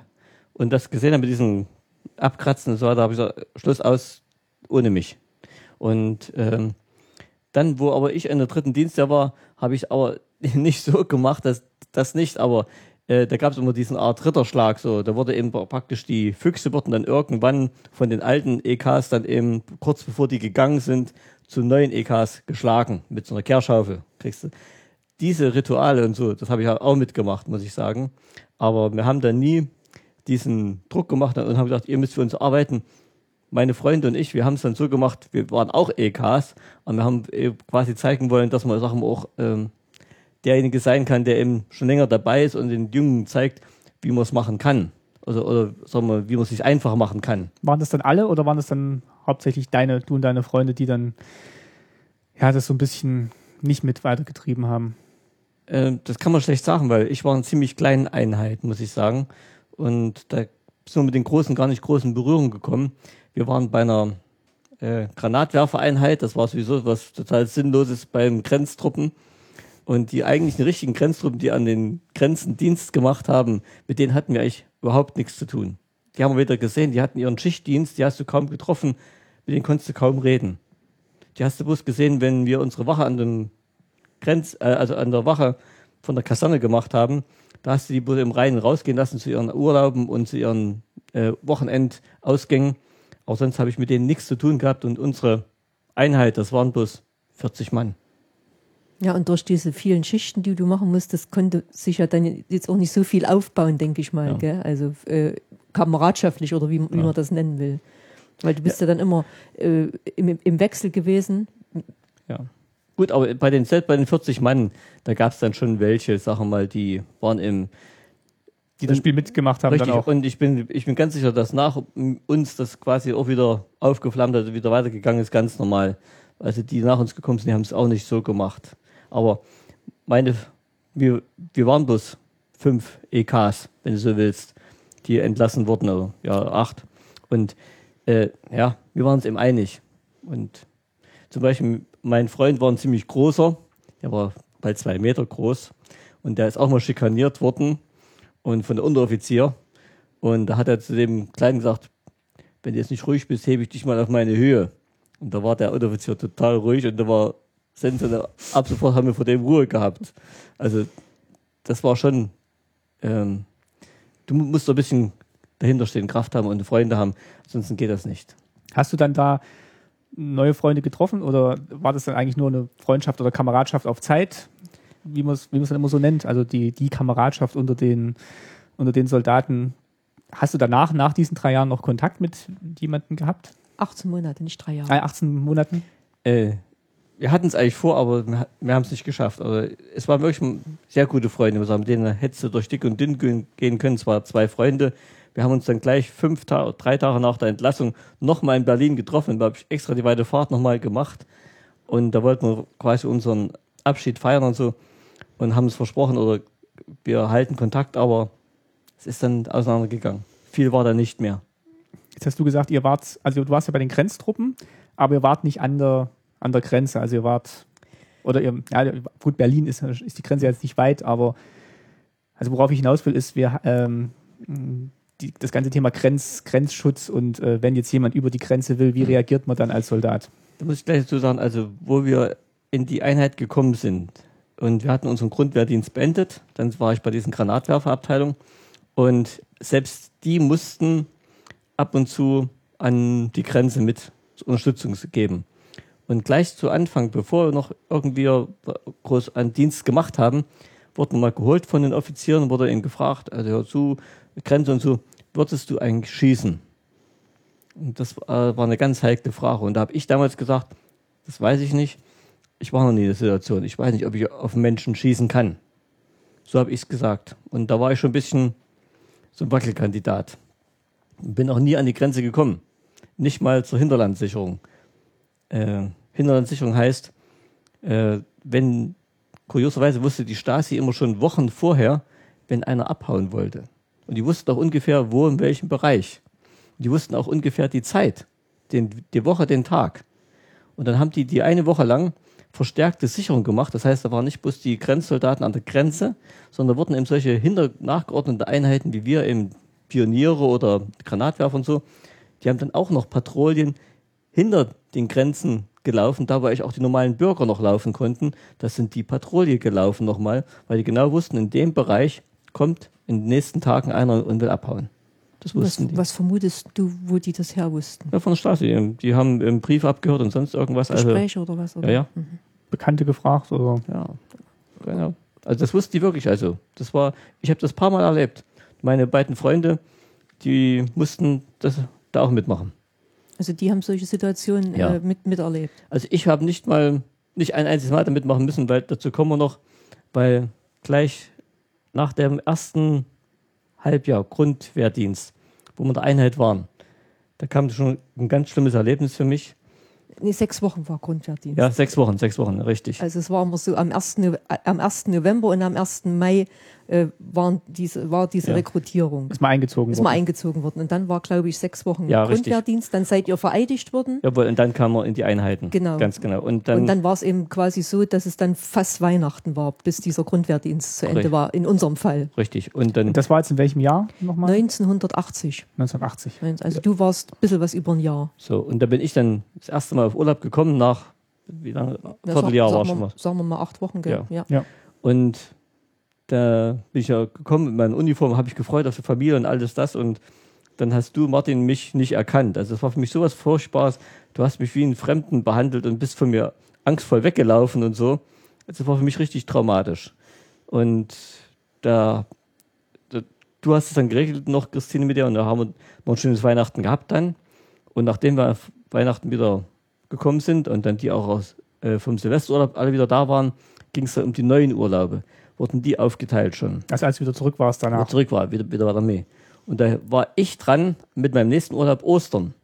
und das gesehen habe mit diesen Abkratzen und so weiter, habe ich gesagt, Schluss aus ohne mich. Und ähm, dann, wo aber ich in der dritten Dienstjahr war, habe ich aber *laughs* nicht so gemacht, dass das nicht, aber äh, da gab es immer diesen Art Ritterschlag, so, da wurde eben praktisch die Füchse wurden dann irgendwann von den alten EKs dann eben kurz bevor die gegangen sind zu neuen EKs geschlagen mit so einer Kehrschaufel. Kriegst du diese Rituale und so, das habe ich auch mitgemacht, muss ich sagen. Aber wir haben dann nie diesen Druck gemacht und haben gesagt, ihr müsst für uns arbeiten. Meine Freunde und ich, wir haben es dann so gemacht, wir waren auch EKs und wir haben eh quasi zeigen wollen, dass man Sachen auch ähm, derjenige sein kann, der eben schon länger dabei ist und den Jungen zeigt, wie man es machen kann. Also, oder sagen wir, wie man es sich einfach machen kann. waren das dann alle oder waren das dann hauptsächlich deine, du und deine Freunde, die dann ja das so ein bisschen nicht mit weitergetrieben haben? Ähm, das kann man schlecht sagen, weil ich war in ziemlich kleinen Einheit, muss ich sagen. Und da sind wir mit den Großen gar nicht groß in Berührung gekommen. Wir waren bei einer äh, Granatwerfereinheit, das war sowieso was total Sinnloses beim Grenztruppen. Und die eigentlichen richtigen Grenztruppen, die an den Grenzen Dienst gemacht haben, mit denen hatten wir eigentlich überhaupt nichts zu tun. Die haben wir wieder gesehen, die hatten ihren Schichtdienst, die hast du kaum getroffen, mit denen konntest du kaum reden. Die hast du bloß gesehen, wenn wir unsere Wache an dem Grenz, äh, also an der Wache von der Kaserne gemacht haben, da hast du die bloß im Reinen rausgehen lassen zu ihren Urlauben und zu ihren äh, Wochenendausgängen. Auch sonst habe ich mit denen nichts zu tun gehabt und unsere Einheit, das waren bloß 40 Mann. Ja, und durch diese vielen Schichten, die du machen musstest, konnte sich ja dann jetzt auch nicht so viel aufbauen, denke ich mal. Ja. Gell? Also äh, kameradschaftlich oder wie, wie Ja. man das nennen will. Weil du bist ja, dann immer äh, im, im Wechsel gewesen. Ja. Gut, aber bei den, selbst bei den 40 Mann, da gab es dann schon welche, sagen wir mal, die waren im Die das Spiel mitgemacht haben Richtig, dann auch. und ich bin, ich bin ganz sicher, dass nach uns das quasi auch wieder aufgeflammt hat, wieder weitergegangen ist, ganz normal. Also die nach uns gekommen sind, die haben es auch nicht so gemacht. Aber meine, wir, wir waren bloß fünf EKs, wenn du so willst, die entlassen wurden, oder ja, acht. Und äh, ja, wir waren uns eben einig. Und zum Beispiel, mein Freund war ein ziemlich großer, der war bald zwei Meter groß und der ist auch mal schikaniert worden und von der Unteroffizier. Und da hat er zu dem Kleinen gesagt, wenn du jetzt nicht ruhig bist, hebe ich dich mal auf meine Höhe. Und da war der Unteroffizier total ruhig und da war sensationell. Ab sofort haben wir vor dem Ruhe gehabt. Also das war schon, ähm, du mu- musst ein bisschen dahinter stehen, Kraft haben und Freunde haben, sonst geht das nicht. Hast du dann da neue Freunde getroffen oder war das dann eigentlich nur eine Freundschaft oder Kameradschaft auf Zeit, wie man es wie dann immer so nennt, also die, die Kameradschaft unter den, unter den Soldaten. Hast du danach, nach diesen drei Jahren noch Kontakt mit jemandem gehabt? 18 Monate, nicht drei Jahre. Ah, 18 Monaten? Äh, wir hatten es eigentlich vor, aber wir, wir haben es nicht geschafft. Also, es waren wirklich sehr gute Freunde. Mit denen hättest du durch dick und dünn gehen- können. Es waren zwei Freunde. Wir haben uns dann gleich fünf Tage, drei Tage nach der Entlassung nochmal in Berlin getroffen. Da habe ich extra die weite Fahrt nochmal gemacht. Und da wollten wir quasi unseren Abschied feiern und so. Und haben es versprochen, oder wir halten Kontakt, aber es ist dann auseinandergegangen. Viel war da nicht mehr. Jetzt hast du gesagt, ihr wart, also du warst ja bei den Grenztruppen, aber ihr wart nicht an der, an der Grenze. Also ihr wart, oder ihr, ja, gut, Berlin ist, ist die Grenze jetzt nicht weit, aber also worauf ich hinaus will, ist, wir, ähm, die, das ganze Thema Grenz, Grenzschutz und äh, wenn jetzt jemand über die Grenze will, wie reagiert man dann als Soldat? Da muss ich gleich dazu sagen, also wo wir in die Einheit gekommen sind und wir hatten unseren Grundwehrdienst beendet, dann war ich bei diesen Granatwerferabteilung und selbst die mussten ab und zu an die Grenze mit Unterstützung geben. Und gleich zu Anfang, bevor wir noch irgendwie groß einen Dienst gemacht haben, wurden wir mal geholt von den Offizieren, wurde ihnen gefragt, also hör zu, Grenze und so, würdest du eigentlich schießen? Und das äh, war eine ganz heikle Frage. Und da habe ich damals gesagt, das weiß ich nicht. Ich war noch nie in der Situation. Ich weiß nicht, ob ich auf Menschen schießen kann. So habe ich es gesagt. Und da war ich schon ein bisschen so ein Wackelkandidat. Bin auch nie an die Grenze gekommen. Nicht mal zur Hinterlandsicherung. Äh, Hinterlandsicherung heißt, äh, wenn, kurioserweise wusste die Stasi immer schon Wochen vorher, wenn einer abhauen wollte. Und die wussten auch ungefähr, wo, in welchem Bereich. Und die wussten auch ungefähr die Zeit, den, die Woche, den Tag. Und dann haben die die eine Woche lang verstärkte Sicherung gemacht. Das heißt, da waren nicht bloß die Grenzsoldaten an der Grenze, sondern wurden eben solche hinter nachgeordnete Einheiten wie wir, eben Pioniere oder Granatwerfer und so, die haben dann auch noch Patrouillen hinter den Grenzen gelaufen, da wo ich auch die normalen Bürger noch laufen konnten. Das sind die Patrouille gelaufen nochmal, weil die genau wussten, in dem Bereich kommt in den nächsten Tagen einer und will abhauen. Das wussten was, die. Was vermutest du, wo die das her wussten? Ja, von der Stasi. Die haben einen Brief abgehört und sonst irgendwas. Also Gespräche also, oder was? Oder? Ja, ja. Mhm. Bekannte gefragt oder? Ja, genau. Also das wussten die wirklich. Also das war, ich habe das paar Mal erlebt. Meine beiden Freunde, die mussten das da auch mitmachen. Also die haben solche Situationen ja. äh, mit, miterlebt. Also ich habe nicht mal, nicht ein einziges Mal damit machen müssen, weil dazu kommen wir noch, weil gleich nach dem ersten Halbjahr Grundwehrdienst, wo wir in der Einheit waren, da kam schon ein ganz schlimmes Erlebnis für mich. Nee, sechs Wochen war Grundwehrdienst. Ja, sechs Wochen, sechs Wochen, richtig. Also es war immer so am 1. am 1. November und am 1. Mai äh, waren diese, war diese ja. Rekrutierung. Ist mal eingezogen ist worden. Ist mal eingezogen worden. Und dann war, glaube ich, sechs Wochen ja, Grundwehrdienst. Richtig. Dann seid ihr vereidigt worden. Jawohl, und dann kam man in die Einheiten. Genau. Ganz genau. Und dann, und dann war es eben quasi so, dass es dann fast Weihnachten war, bis dieser Grundwehrdienst zu Ende richtig. war, in unserem Fall. Richtig. Und dann. Und das war jetzt in welchem Jahr nochmal? 1980. 1980. Also du warst ein bisschen was über ein Jahr. So, und da bin ich dann das erste Mal auf Urlaub gekommen nach wie lange? Vierteljahr war schon mal. Sagen wir mal acht Wochen, gell? Ja. ja. Und da bin ich ja gekommen mit meiner Uniform, habe ich gefreut auf die Familie und alles das und dann hast du, Martin, mich nicht erkannt. Also es war für mich sowas Furchtbares. Du hast mich wie einen Fremden behandelt und bist von mir angstvoll weggelaufen und so. Also es war für mich richtig traumatisch. Und da, da du hast es dann geregelt noch, Christine, mit dir und da haben wir noch ein schönes Weihnachten gehabt dann. Und nachdem wir Weihnachten wieder gekommen sind und dann die auch aus, äh, vom Silvesterurlaub alle wieder da waren, ging es dann um die neuen Urlaube wurden die aufgeteilt schon. Also als du wieder zurück warst danach? Wieder zurück war, wieder, wieder war der Mai. Und da war ich dran mit meinem nächsten Urlaub Ostern.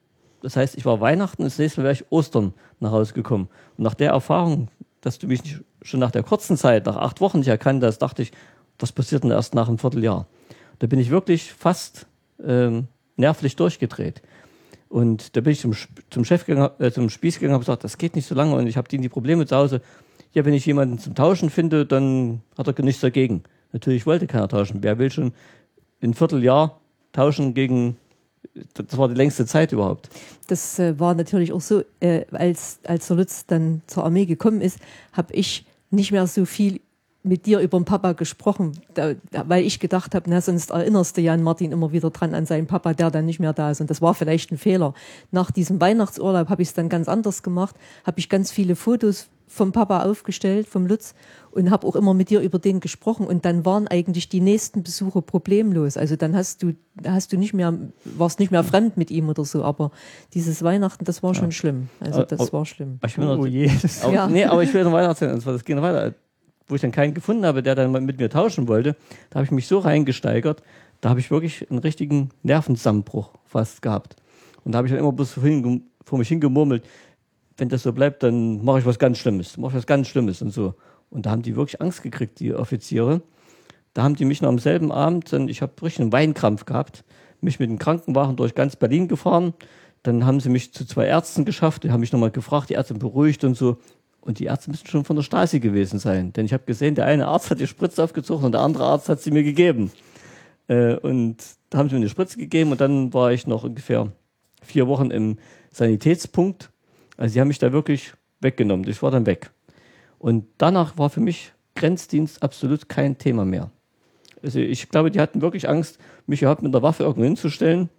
Das heißt, ich war Weihnachten und das nächste Mal wäre ich Ostern nach Hause gekommen. Und nach der Erfahrung, dass du mich nicht, schon nach der kurzen Zeit, nach acht Wochen nicht erkannt hast, dachte ich, was passiert denn erst nach einem Vierteljahr? Da bin ich wirklich fast ähm, nervlich durchgedreht. Und da bin ich zum, zum Chef gegangen, äh, zum Spieß gegangen und habe gesagt, das geht nicht so lange und ich habe die, die Probleme zu Hause ja, wenn ich jemanden zum Tauschen finde, dann hat er nichts dagegen. Natürlich wollte keiner tauschen. Wer will schon ein Vierteljahr tauschen gegen, das war die längste Zeit überhaupt. Das äh, war natürlich auch so, äh, als, als der Lutz dann zur Armee gekommen ist, habe ich nicht mehr so viel mit dir über den Papa gesprochen, da, weil ich gedacht habe, na, sonst erinnerst du Jan Martin immer wieder dran an seinen Papa, der dann nicht mehr da ist. Und das war vielleicht ein Fehler. Nach diesem Weihnachtsurlaub habe ich es dann ganz anders gemacht, habe ich ganz viele Fotos vom Papa aufgestellt, vom Lutz, und habe auch immer mit dir über den gesprochen. Und dann waren eigentlich die nächsten Besuche problemlos. Also dann hast du, hast du nicht mehr, warst nicht mehr fremd mit ihm oder so. Aber dieses Weihnachten, das war schon ja. schlimm. Also das aber, war schlimm. Ich will noch, oh je. Aber, ja. Nee, aber ich will noch erzählen. Das geht noch weiter. Wo ich dann keinen gefunden habe, der dann mit mir tauschen wollte, da habe ich mich so reingesteigert, da habe ich wirklich einen richtigen Nervenzusammenbruch fast gehabt. Und da habe ich dann immer bloß vor mich hingemurmelt, wenn das so bleibt, dann mache ich was ganz Schlimmes, mache ich was ganz Schlimmes und so. Und da haben die wirklich Angst gekriegt, die Offiziere. Da haben die mich noch am selben Abend, dann, ich habe richtig einen Weinkrampf gehabt, mich mit dem Krankenwagen durch ganz Berlin gefahren. Dann haben sie mich zu zwei Ärzten geschafft, die haben mich nochmal gefragt, die Ärzte beruhigt und so. Und die Ärzte müssen schon von der Stasi gewesen sein. Denn ich habe gesehen, der eine Arzt hat die Spritze aufgezogen und der andere Arzt hat sie mir gegeben. Äh, und da haben sie mir eine Spritze gegeben und dann war ich noch ungefähr vier Wochen im Sanitätspunkt Also sie haben mich da wirklich weggenommen. Ich war dann weg. Und danach war für mich Grenzdienst absolut kein Thema mehr. Also ich glaube, die hatten wirklich Angst, mich überhaupt mit der Waffe irgendwo hinzustellen.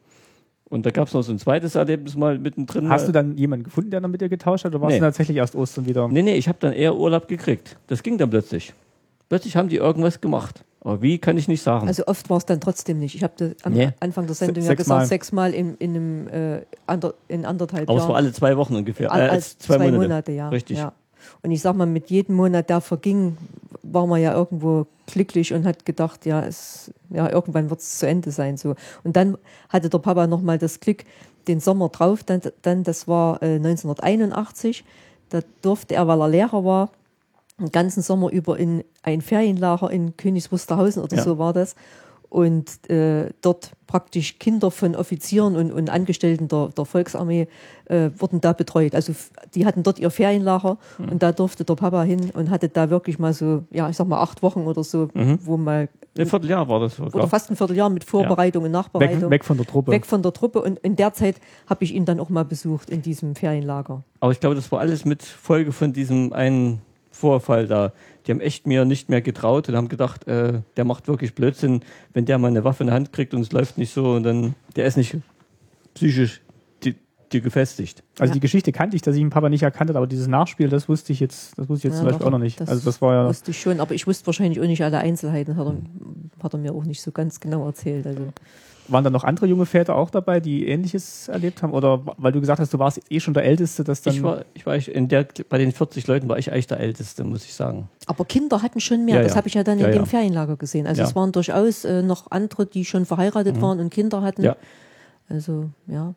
Und da gab es noch so ein zweites Erlebnis mal mittendrin. Hast du dann jemanden gefunden, der noch mit dir getauscht hat, oder warst Nee. du tatsächlich erst Ostern wieder? Nee, nee, ich habe dann eher Urlaub gekriegt. Das ging dann plötzlich. Plötzlich haben die irgendwas gemacht. Aber wie, kann ich nicht sagen. Also oft war es dann trotzdem nicht. Ich habe am Nee. Anfang der Sendung Se- ja gesagt, sechsmal. in, in, einem, äh, ander, in anderthalb Aber es war Jahren. alle zwei Wochen ungefähr. Al- Äh, als zwei, zwei, Monate. Monate. ja. Richtig. Ja. Und ich sag mal, mit jedem Monat, der verging, war man ja irgendwo glücklich und hat gedacht, ja, es, ja irgendwann wird es zu Ende sein. So. Und dann hatte der Papa nochmal das Glück, den Sommer drauf, dann, dann das war äh, 1981, da durfte er, weil er Lehrer war, den ganzen Sommer über in ein Ferienlager in Königs Wusterhausen oder Ja. so war das. Und äh, dort praktisch Kinder von Offizieren und, und Angestellten der, der Volksarmee äh, wurden da betreut. Also die hatten dort ihr Ferienlager Mhm. und da durfte der Papa hin und hatte da wirklich mal so, ja, ich sag mal acht Wochen oder so, Mhm. wo mal, Ein Vierteljahr war das sogar. oder fast ein Vierteljahr mit Vorbereitung und Nachbereitung. Weg, weg von der Truppe. Weg von der Truppe und in der Zeit habe ich ihn dann auch mal besucht in diesem Ferienlager. Aber ich glaube, das war alles mit Folge von diesem einen Vorfall da. Die haben echt mir nicht mehr getraut und haben gedacht, äh, der macht wirklich Blödsinn, wenn der mal eine Waffe in der Hand kriegt und es läuft nicht so und dann, der ist nicht psychisch die, die gefestigt. Also Ja. die Geschichte kannte ich, dass ich den Papa nicht erkannt habe, aber dieses Nachspiel, das wusste ich jetzt, das wusste ich jetzt Ja, zum Beispiel doch, auch noch nicht. das also das war ja, Wusste ich schon, aber ich wusste wahrscheinlich auch nicht alle Einzelheiten, hat er, hat er mir auch nicht so ganz genau erzählt. Also. Waren da noch andere junge Väter auch dabei, die Ähnliches erlebt haben? Oder weil du gesagt hast, du warst eh schon der Älteste, dass dann Ich war, ich war ich in der, bei den 40 Leuten war ich eigentlich der Älteste, muss ich sagen. Aber Kinder hatten schon mehr, Ja, das ja. habe ich ja dann in Ja, dem ja. Ferienlager gesehen. Also Ja. Mhm. es waren durchaus äh, noch andere, die schon verheiratet waren und Kinder hatten. Ja. Also ja,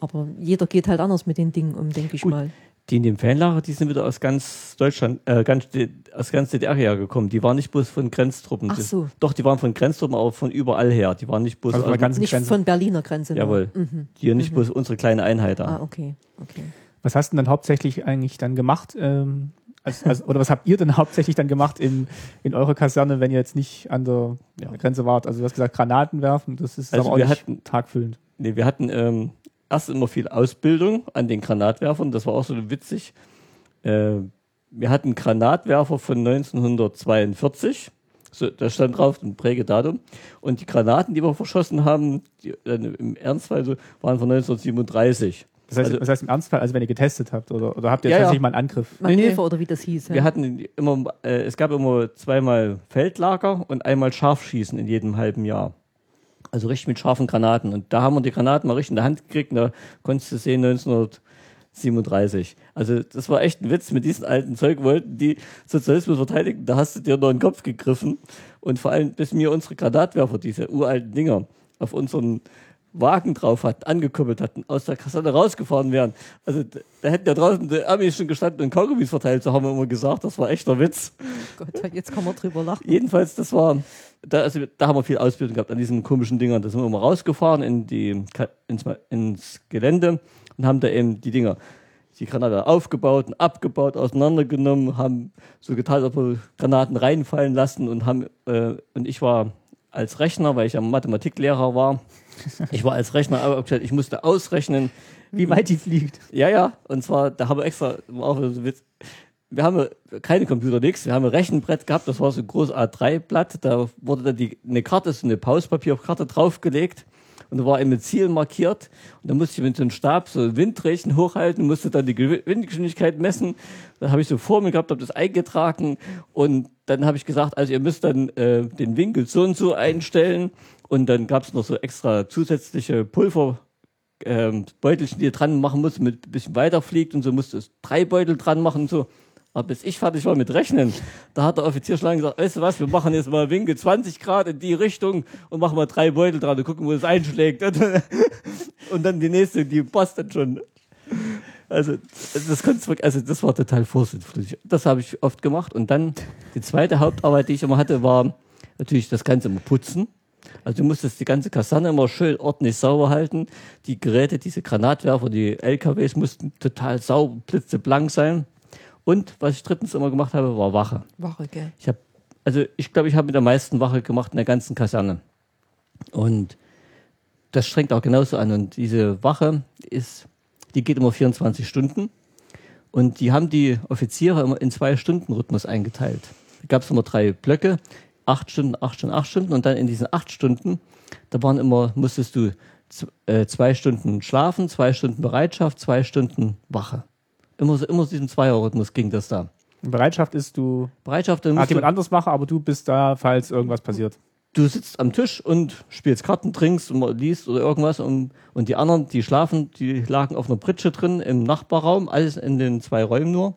aber jeder geht halt anders mit den Dingen um, denke ich Gut. mal. Die in dem Fanlager, die sind wieder aus ganz Deutschland, äh, ganz, aus ganz DDR hergekommen. Die waren nicht bloß von Grenztruppen. Ach so. Doch, die waren von Grenztruppen, aber von überall her. Die waren nicht bloß Also von ganzen Nicht Grenze. von Berliner Grenze. nur. Jawohl. Mhm. die nicht bloß unsere kleine Einheit da. Ah, okay, okay. Was hast du denn dann hauptsächlich eigentlich dann gemacht? Ähm, als, als, oder was habt ihr denn hauptsächlich dann gemacht in, in eurer Kaserne, wenn ihr jetzt nicht an der Ja. Grenze wart? Also du hast gesagt, Granaten werfen, das ist Also aber auch wir nicht hatten- tagfüllend. Nee, wir hatten ähm, erst immer viel Ausbildung an den Granatwerfern. Das war auch so witzig. Äh, wir hatten Granatwerfer von 1942. So, da stand drauf ein Prägedatum. Und die Granaten, die wir verschossen haben, die, äh, im Ernstfall so, waren von 1937. Das heißt, Also- das heißt im Ernstfall, also wenn ihr getestet habt oder, oder habt ihr Ja, ja. tatsächlich mal einen Angriff? Manöver nee. oder wie das hieß. Wir ja. hatten immer, äh, es gab immer zweimal Feldlager und einmal Scharfschießen in jedem halben Jahr. Also richtig mit scharfen Granaten. Und da haben wir die Granaten mal richtig in der Hand gekriegt und da konntest du sehen 1937. Also das war echt ein Witz. Mit diesem alten Zeug wollten die Sozialismus verteidigen. Da hast du dir nur den Kopf gegriffen. Und vor allem, bis mir unsere Granatwerfer, diese uralten Dinger, auf unseren Wagen drauf hatten, angekuppelt hatten, aus der Kaserne rausgefahren wären. Also da, hätten ja draußen die Amis schon gestanden und Kaugummis verteilt, so haben wir immer gesagt. Das war echter Witz. Gott, jetzt kann man drüber lachen. Jedenfalls, das war, da, also, da haben wir viel Ausbildung gehabt an diesen komischen Dingern. Da sind wir immer rausgefahren in die, ins, ins Gelände und haben da eben die Dinger, die Granate aufgebaut und abgebaut, auseinandergenommen, haben so getan, als ob wir Granaten reinfallen lassen und haben, äh, und ich war als Rechner, weil ich ja Mathematiklehrer war, ich war als Rechner aufgestellt, ich musste ausrechnen, Wie weit die fliegt? ja, ja. Und zwar, da haben wir extra, auch so Witz. wir haben keine Computer, nichts. Wir haben ein Rechenbrett gehabt, das war so ein großes A3-Blatt. Da wurde dann die, eine Karte, so eine Pauspapierkarte draufgelegt. Und da war eben ein Ziel markiert. Und dann musste ich mit so einem Stab so Windrechen hochhalten, musste dann die Windgeschwindigkeit messen. Dann habe ich so vor mir gehabt, habe das eingetragen. Und dann habe ich gesagt, also ihr müsst dann äh, den Winkel so und so einstellen. Und dann gab es noch so extra zusätzliche Pulver ähm, Beutelchen, die ihr dran machen musst, mit ein bisschen weiter fliegt und so musst du drei Beutel dran machen und so. Aber bis ich fertig war mit Rechnen, da hat der Offizier schon gesagt, weißt du was, wir machen jetzt mal Winkel 20 Grad in die Richtung und machen mal drei Beutel dran und gucken, wo es einschlägt. *laughs* Und dann die nächste, die passt dann schon. Also das, wirklich- also das war total vorsichtig. Das habe ich oft gemacht. Und dann die zweite Hauptarbeit, die ich immer hatte, war natürlich das Ganze immer putzen. Also du musstest die ganze Kaserne immer schön ordentlich sauber halten. Die Geräte, diese Granatwerfer, die LKWs mussten total sauber, blitzeblank sein. Und was ich drittens immer gemacht habe, war Wache. Wache, gell? Ich habe, also ich glaube, ich habe mit der meisten Wache gemacht in der ganzen Kaserne. Und das strengt auch genauso an. Und diese Wache ist, die geht immer 24 Stunden. Und die haben die Offiziere immer in zwei Stunden Rhythmus eingeteilt. Da gab es immer drei Blöcke, acht Stunden, acht Stunden, acht Stunden. Und dann in diesen acht Stunden, da waren immer, musstest du äh, zwei Stunden schlafen, zwei Stunden Bereitschaft, zwei Stunden Wache. Immer so, immer so diesen Zweierrhythmus ging das da. Bereitschaft ist, du Bereitschaft, dann hat jemand anderes machen, aber du bist da, falls irgendwas passiert. du sitzt am Tisch und spielst Karten, trinkst und liest oder irgendwas und, und die anderen, die schlafen, die lagen auf einer Pritsche drin im Nachbarraum, alles in den zwei Räumen nur.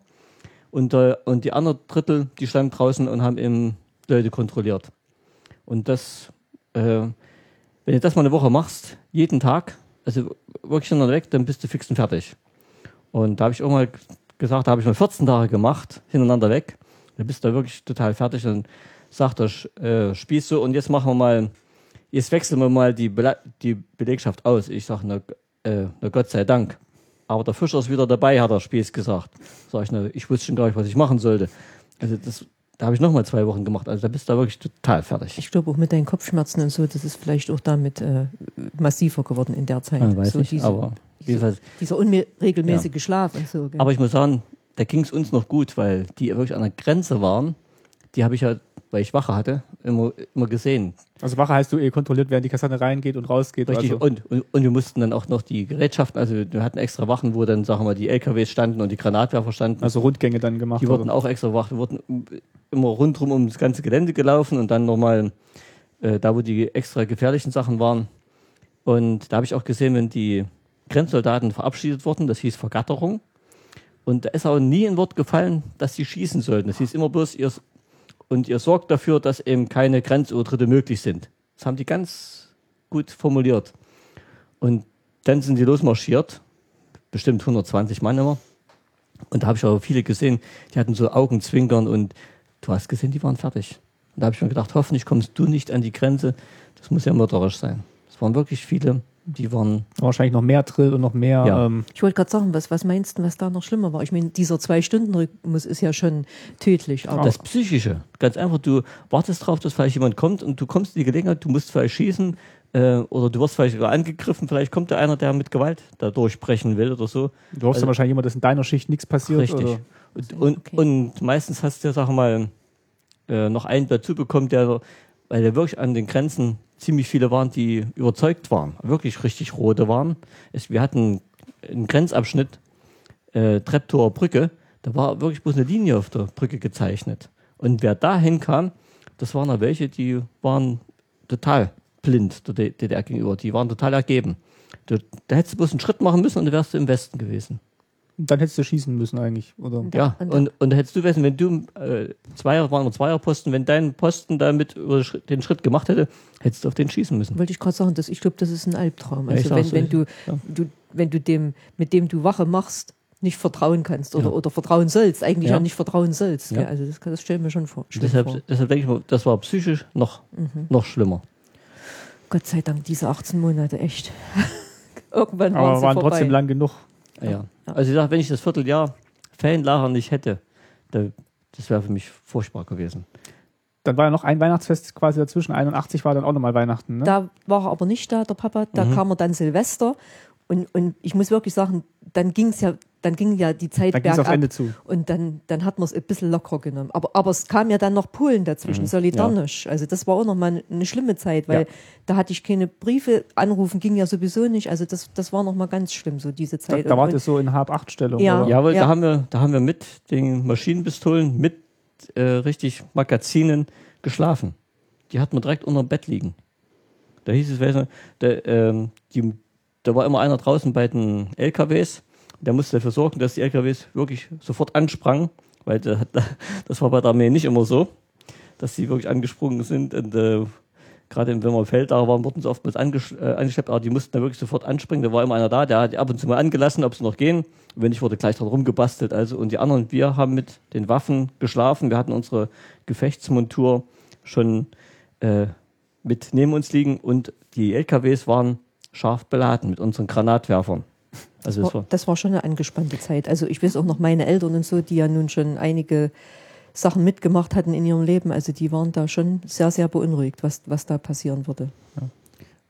Und, äh, und die anderen Drittel, die standen draußen und haben eben Leute kontrolliert. Und das, äh, wenn du das mal eine Woche machst, jeden Tag, also wirklich hintereinander weg, dann bist du fix und fertig. Und da habe ich auch mal gesagt, da habe ich mal 14 Tage gemacht, hintereinander weg. Da bist du wirklich total fertig. Dann sagt der äh, Spieß so, und jetzt machen wir mal, jetzt wechseln wir mal die, Bele die Belegschaft aus. Ich sage, na, äh, na Gott sei Dank. Aber der Fischer ist wieder dabei, hat der Spieß gesagt. Sag ich, na, ich wusste schon gar nicht, was ich machen sollte. Also das, da habe ich noch mal zwei Wochen gemacht. Also da bist du wirklich total fertig. Ich glaube auch mit deinen Kopfschmerzen und so, das ist vielleicht auch damit äh, massiver geworden in der Zeit. Ja, weiß so ich, diese, aber jedenfalls. dieser unregelmäßige Schlaf und so. Gell? Aber ich muss sagen, da ging es uns noch gut, weil die wirklich an der Grenze waren. Die habe ich ja, weil ich Wache hatte, immer, immer gesehen. Also Wache heißt, du eh kontrolliert, während die Kaserne reingeht und rausgeht. Richtig. Also, Und, und, und wir mussten dann auch noch die Gerätschaften, also wir hatten extra Wachen, wo dann, sagen wir mal, die LKWs standen und die Granatwerfer standen. also Rundgänge dann gemacht. die wurden oder? auch extra Wachen, wurden immer rundrum um das ganze Gelände gelaufen und dann nochmal äh, da, wo die extra gefährlichen Sachen waren. Und da habe ich auch gesehen, wenn die Grenzsoldaten verabschiedet wurden, das hieß Vergatterung. Und da ist auch nie ein Wort gefallen, dass sie schießen sollten. Das hieß immer bloß, ihr, und ihr sorgt dafür, dass eben keine Grenzübertritte möglich sind. Das haben die ganz gut formuliert. Und dann sind die losmarschiert, bestimmt 120 Mann immer. Und da habe ich auch viele gesehen, die hatten so Augenzwinkern und du hast gesehen, die waren fertig. Und da habe ich mir gedacht, hoffentlich kommst du nicht an die Grenze. Das muss ja mörderisch sein. Es waren wirklich viele, die waren, Wahrscheinlich noch mehr Drill und noch mehr. Ja. Ähm, Ich wollte gerade sagen, was, was meinst du, was da noch schlimmer war? Ich meine, dieser Zwei-Stunden-Rhythmus ist ja schon tödlich. Aber das Psychische. Ganz einfach, du wartest drauf, dass vielleicht jemand kommt und du kommst in die Gelegenheit, du musst vielleicht schießen äh, oder du wirst vielleicht sogar angegriffen. Vielleicht kommt da einer, der mit Gewalt da durchbrechen will oder so. du hoffst Also- ja wahrscheinlich immer, dass in deiner Schicht nichts passiert. Richtig. Oder? Und, und, Okay. und meistens hast du ja, sag mal, äh, noch einen dazu bekommen, der, weil der wirklich an den Grenzen ziemlich viele waren, die überzeugt waren, wirklich richtig rote waren. Es, wir hatten einen Grenzabschnitt, äh, Treptower Brücke, da war wirklich bloß eine Linie auf der Brücke gezeichnet. Und wer da hinkam, das waren da welche, die waren total blind der DDR gegenüber, die waren total ergeben. Da, da hättest du bloß einen Schritt machen müssen und dann wärst du im Westen gewesen. Dann hättest du schießen müssen eigentlich. Oder? Ja, Und- und, und hättest du wissen, wenn du äh, Zweier, waren wir Zweierposten, wenn dein Posten damit über den Schritt- gemacht hätte, hättest du auf den schießen müssen. wollte ich gerade sagen, dass ich glaube, das ist ein Albtraum. Ja, Also wenn, sag's wenn euch. du, Ja. du, wenn du dem, mit dem du Wache machst, nicht vertrauen kannst oder, Ja. oder vertrauen sollst, eigentlich Ja. ja, nicht vertrauen sollst. Ja. Also das, das stelle ich mir schon vor. Deshalb, vor. deshalb denke ich mal, das war psychisch noch, Mhm. noch schlimmer. Gott sei Dank diese 18 Monate, echt. *laughs* Irgendwann waren Aber sie waren vorbei. trotzdem lang genug. Ja. Also ich sage, wenn ich das Vierteljahr Fanlager nicht hätte, da, das wäre für mich furchtbar gewesen. Dann war ja noch ein Weihnachtsfest quasi dazwischen. 81 war dann auch nochmal Weihnachten. Ne? Da war er aber nicht da, der Papa. Da Mhm. kam er dann Silvester. Und, und ich muss wirklich sagen, dann ging es ja, dann ging ja die Zeit da aufs bergab. Ende zu. Und dann, dann hat man es ein bisschen lockerer genommen. Aber, aber es kam ja dann noch Polen dazwischen, Mhm. Solidarność. Also das war auch noch mal eine schlimme Zeit, weil Ja. da hatte ich keine Briefe, anrufen ging ja sowieso nicht. Also das, das war noch mal ganz schlimm, so diese Da, Zeit. da war Und- das so in Hab-8-Stellung. Ja. oder? Ja, weil Ja. Da, haben wir, da haben wir mit den Maschinenpistolen, mit äh, richtig Magazinen geschlafen. Die hatten wir direkt unter dem Bett liegen. Da hieß es, weißt du, der, ähm, die, da war immer einer draußen bei den LKWs. Der musste dafür sorgen, dass die LKWs wirklich sofort ansprangen, weil *laughs* das war bei der Armee nicht immer so, dass sie wirklich angesprungen sind. Und äh, gerade wenn wir Feld da waren, wurden sie oftmals äh, angeschleppt, aber die mussten da wirklich sofort anspringen. Da war immer einer da, der hat ab und zu mal angelassen, ob sie noch gehen. Und wenn nicht, wurde gleich dran rumgebastelt. Also, und die anderen, wir haben mit den Waffen geschlafen. Wir hatten unsere Gefechtsmontur schon äh, mit neben uns liegen und die LKWs waren scharf beladen mit unseren Granatwerfern. Also es war, das war schon eine angespannte Zeit. Also ich weiß auch noch meine Eltern und so, die ja nun schon einige Sachen mitgemacht hatten in ihrem Leben. Also die waren da schon sehr, sehr beunruhigt, was, was da passieren würde.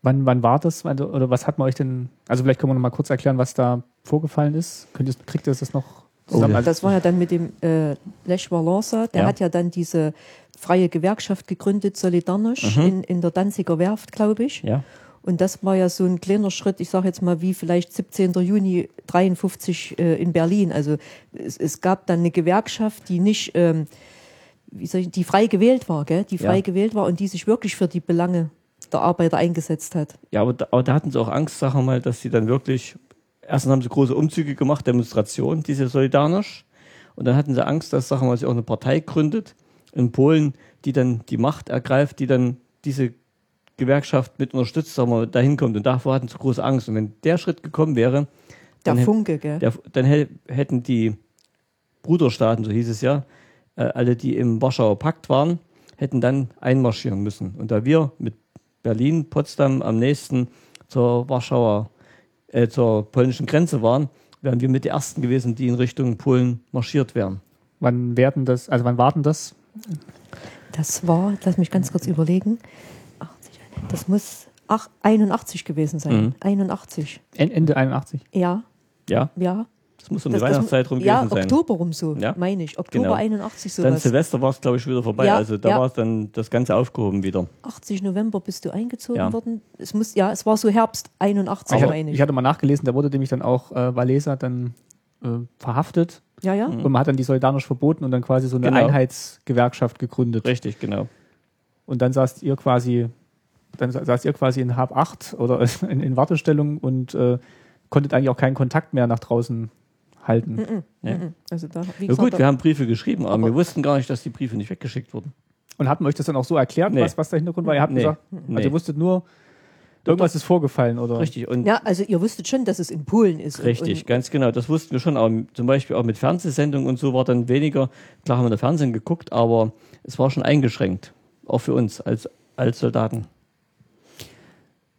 Wann, wann war das? Also, Oder was hat man euch denn, also vielleicht können wir noch mal kurz erklären, was da vorgefallen ist. Könnt ihr, kriegt ihr das noch zusammen. ja. Also, Das war ja dann mit dem äh, Lech Valenza, der Ja. hat ja dann diese freie Gewerkschaft gegründet, Solidarność, in, in der Danziger Werft, glaube ich. Ja. Und das war ja so ein kleiner Schritt, ich sage jetzt mal wie vielleicht 17. Juni 53 äh, in Berlin. Also es, es gab dann eine Gewerkschaft, die nicht, ähm, wie soll ich, die frei gewählt war, gell? die frei Ja. gewählt war und die sich wirklich für die Belange der Arbeiter eingesetzt hat. Ja, aber da, aber da hatten sie auch Angst, sagen wir mal, dass sie dann wirklich, erstens haben sie große Umzüge gemacht, Demonstrationen, diese Solidarność. Und dann hatten sie Angst, dass, sagen wir mal, sich auch eine Partei gründet in Polen, die dann die Macht ergreift, die dann diese Gewerkschaft mit unterstützt, wir mal, dahin kommt. Und davor hatten sie große Angst. Und wenn der Schritt gekommen wäre, Der Dann Funke, gell? der, dann hä- hätten die Bruderstaaten, so hieß es ja, äh, alle, die im Warschauer Pakt waren, hätten dann einmarschieren müssen. Und da wir mit Berlin, Potsdam am nächsten zur Warschauer, äh, zur polnischen Grenze waren, wären wir mit die ersten gewesen, die in Richtung Polen marschiert wären. wann werden das, also wann warten das? Das war, lass mich ganz kurz überlegen, 80, das muss ach, 81 gewesen sein. Mhm. 81. En- Ende 81. Ja, Ja, ja. das muss um Das- die Weihnachtszeit rum Ja, gewesen sein. Oktober rum so, Ja. meine ich. Oktober Genau. 81 Dann sowas. Silvester war es, glaube ich, wieder vorbei. Ja, also da ja. war es dann das Ganze aufgehoben wieder. 80 November bist du eingezogen Ja. worden. Es muss, ja, es war so Herbst 81, Ich hatte, meine ich. ich hatte mal nachgelesen, da wurde nämlich dann auch äh, Waleser dann äh, verhaftet ja, ja. und man hat dann die Solidarność verboten und dann quasi so eine Genau. Einheitsgewerkschaft gegründet. Richtig, genau. Und dann saßt ihr quasi, dann sa- saßt ihr quasi in Hab 8 oder *laughs* in, in Wartestellung und äh, konntet eigentlich auch keinen Kontakt mehr nach draußen halten. Mhm, Ja. mhm. Also da, wie Ja gesagt, gut, da- wir haben Briefe geschrieben, aber, Aber- wir wussten gar nicht, dass die Briefe nicht weggeschickt wurden. Und hatten euch das dann auch so erklärt, Nee. was, was der Hintergrund war? Ihr habt Nee. gesagt, Nee. also ihr wusstet nur, irgendwas ist vorgefallen oder? Richtig. Und ja, also ihr wusstet schon, dass es in Polen ist. und- Richtig, Und, ganz genau. Das wussten wir schon. Aber zum Beispiel auch mit Fernsehsendungen und so war dann weniger. Klar haben wir da Fernsehen geguckt, aber es war schon eingeschränkt. Auch für uns als, als Soldaten.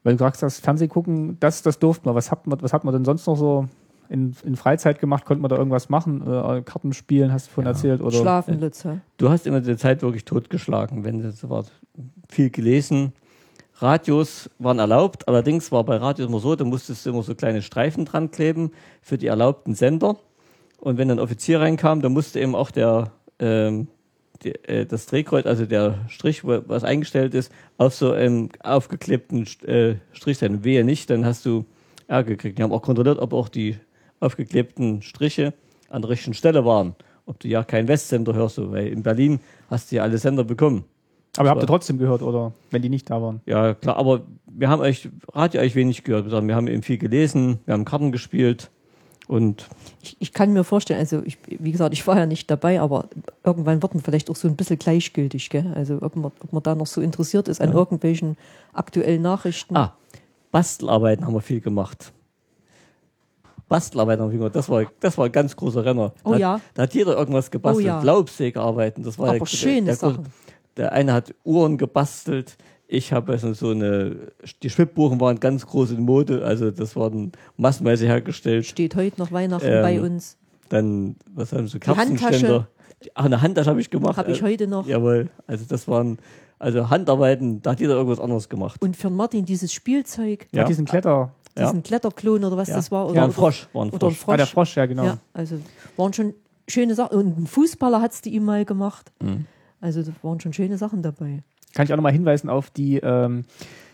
Weil du sagst, das Fernseh gucken, das, das durften wir. Was hat man, was hat man denn sonst noch so in, in Freizeit gemacht? Konnte man da irgendwas machen? Äh, Karten spielen, hast du vorhin Ja. erzählt? Oder? Schlafen, Lutz. hä? Du hast immer die Zeit wirklich totgeschlagen, wenn das war. Viel gelesen. Radios waren erlaubt, allerdings war bei Radios immer so, da musstest du immer so kleine Streifen dran kleben für die erlaubten Sender. Und wenn ein Offizier reinkam, dann musste eben auch der, ähm, äh, das Drehkreuz, also der Strich, wo, was eingestellt ist, auf so einem aufgeklebten äh, Strich sein. Wehe nicht, dann hast du Ärger gekriegt. Die haben auch kontrolliert, ob auch die aufgeklebten Striche an der richtigen Stelle waren. Ob du ja keinen Westsender hörst, weil in Berlin hast du ja alle Sender bekommen. Aber habt ihr trotzdem gehört, oder? Wenn die nicht da waren. Ja, klar, aber wir haben eigentlich Radio eigentlich wenig gehört. Wir haben eben viel gelesen, wir haben Karten gespielt und Ich, ich kann mir vorstellen, also ich, wie gesagt, ich war ja nicht dabei, aber irgendwann wird man vielleicht auch so ein bisschen gleichgültig, gell? Also ob man, ob man da noch so interessiert ist an irgendwelchen aktuellen Nachrichten. ah, Bastelarbeiten haben wir viel gemacht. Bastelarbeiten haben wir gemacht. Das war, das war ein ganz großer Renner. Oh da, hat- ja. Da hat jeder irgendwas gebastelt. Oh ja. Laubsägearbeiten, das war Aber der, schöne der, der, Sachen. der eine hat Uhren gebastelt. Ich habe also so eine, die Schwibbuchen waren ganz groß in Mode, also das wurden massenweise hergestellt. Steht heute noch Weihnachten Ähm, bei uns. Dann, was haben sie, Handtasche. Kerzenständer. Ach, eine Handtasche habe ich gemacht. Habe ich Äh, heute noch. Jawohl, also das waren, also Handarbeiten, da hat jeder irgendwas anderes gemacht. Und für Martin dieses Spielzeug, Ja. diesen Kletter. Ja. diesen Kletterklon oder was Ja. das war. Oder, War ein Frosch, war ein Oder ein Frosch. Ah, der Frosch. Frosch, ja, genau. Ja, also waren schon schöne Sachen. Und ein Fußballer hat es die ihm mal gemacht. Mhm. Also da waren schon schöne Sachen dabei. Kann ich auch nochmal hinweisen auf die ähm,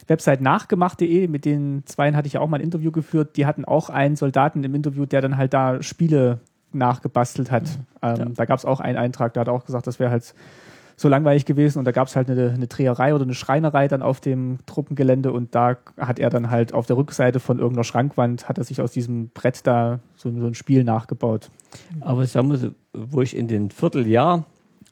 Website nachgemacht.de. Mit den Zweien hatte ich ja auch mal ein Interview geführt. Die hatten auch einen Soldaten im Interview, der dann halt da Spiele nachgebastelt hat. Ähm, Ja. Da gab es auch einen Eintrag, da hat auch gesagt, das wäre halt so langweilig gewesen und da gab es halt eine, eine Dreherei oder eine Schreinerei dann auf dem Truppengelände und da hat er dann halt auf der Rückseite von irgendeiner Schrankwand hat er sich aus diesem Brett da so, so ein Spiel nachgebaut. Aber ich sagen muss, wo ich in den Vierteljahr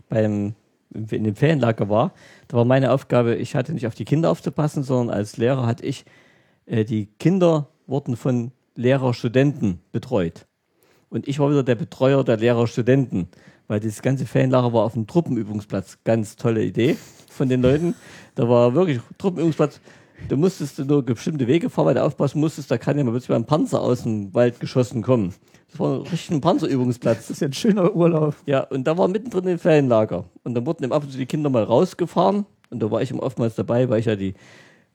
beim, in dem Ferienlager war, da war meine Aufgabe, ich hatte nicht auf die Kinder aufzupassen, sondern als Lehrer hatte ich, äh, die Kinder wurden von Lehrer-Studenten betreut. Und ich war wieder der Betreuer der Lehrer-Studenten, weil dieses ganze Ferienlager war auf dem Truppenübungsplatz. Ganz tolle Idee von den Leuten. Da war wirklich Truppenübungsplatz. Da musstest du nur bestimmte Wege fahren, weil du aufpassen musstest, da kann ja mal plötzlich mal ein Panzer aus dem Wald geschossen kommen. Das war richtig ein Panzerübungsplatz. Das ist ja ein schöner Urlaub. Ja, und da war mittendrin ein Ferienlager. Und dann wurden eben ab und zu die Kinder mal rausgefahren. Und da war ich oftmals dabei, weil ich ja die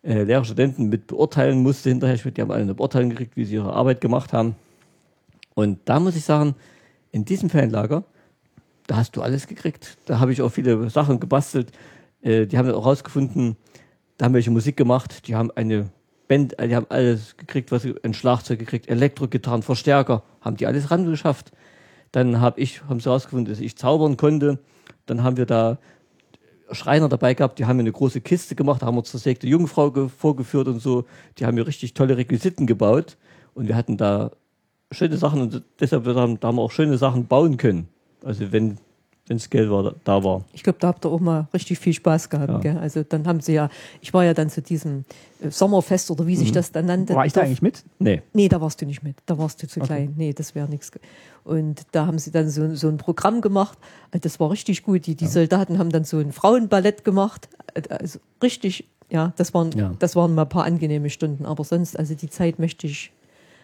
äh, Lehrerstudenten mit beurteilen musste hinterher. Ich- Die haben alle eine Beurteilung gekriegt, wie sie ihre Arbeit gemacht haben. Und da muss ich sagen, in diesem Fanlager, da hast du alles gekriegt. Da habe ich auch viele Sachen gebastelt. Äh, die haben auch rausgefunden, da haben welche Musik gemacht, die haben eine Band, äh, die haben alles gekriegt, was sie- ein Schlagzeug gekriegt, Elektrogitarren, Verstärker, haben die alles rangeschafft. Dann habe ich, haben sie herausgefunden, dass ich zaubern konnte. Dann haben wir da Schreiner dabei gehabt, die haben mir eine große Kiste gemacht, da haben wir zersägte Jungfrau ge- vorgeführt und so. Die haben mir richtig tolle Requisiten gebaut und wir hatten da schöne Sachen und deshalb haben da haben wir auch schöne Sachen bauen können. Also wenn wenns Geld war, da war. Ich glaube, da habt ihr auch mal richtig viel Spaß gehabt. Ja. Gell? Also dann haben sie ja, ich war ja dann zu diesem äh, Sommerfest oder wie sich das dann nannte. War ich da eigentlich mit? Nee, Nee, da warst du nicht mit. Da warst du zu Okay. klein. Nee, das wäre nichts. Und da haben sie dann so, so ein Programm gemacht. Äh, Das war richtig gut. Die, die Soldaten haben dann so ein Frauenballett gemacht. Äh, Also richtig, ja, das waren, Ja. das waren mal ein paar angenehme Stunden. Aber sonst, also die Zeit möchte ich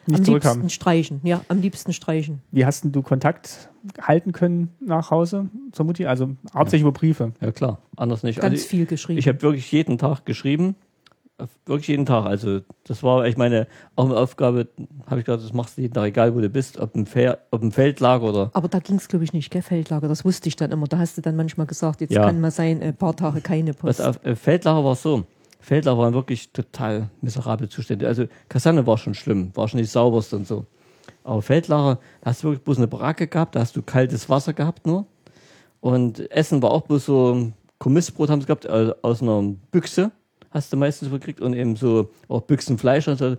Nicht am zurückhaben. liebsten streichen. Ja, am liebsten streichen. Wie hast denn du Kontakt halten können nach Hause zur Mutti? Also hauptsächlich über Briefe. ja klar, anders nicht. Ganz also, viel geschrieben. Ich habe wirklich jeden Tag geschrieben. Wirklich jeden Tag. Also das war echt meine auch eine Aufgabe, habe ich gesagt, das machst du jeden Tag, egal wo du bist, ob im, Fe ob im Feldlager oder Aber da ging es, glaube ich, nicht, gell, Feldlager. Das wusste ich dann immer. Da hast du dann manchmal gesagt, jetzt Ja. kann mal sein, ein paar Tage keine Was Post. auf äh, Feldlager war so. Feldlager waren wirklich total miserable Zustände. Also Kaserne war schon schlimm, war schon nicht sauberst und so. Aber Feldlager, da hast du wirklich bloß eine Baracke gehabt, da hast du kaltes Wasser gehabt nur. Und Essen war auch bloß so Kommissbrot haben sie gehabt, also aus einer Büchse hast du meistens gekriegt und eben so auch Büchsenfleisch und so.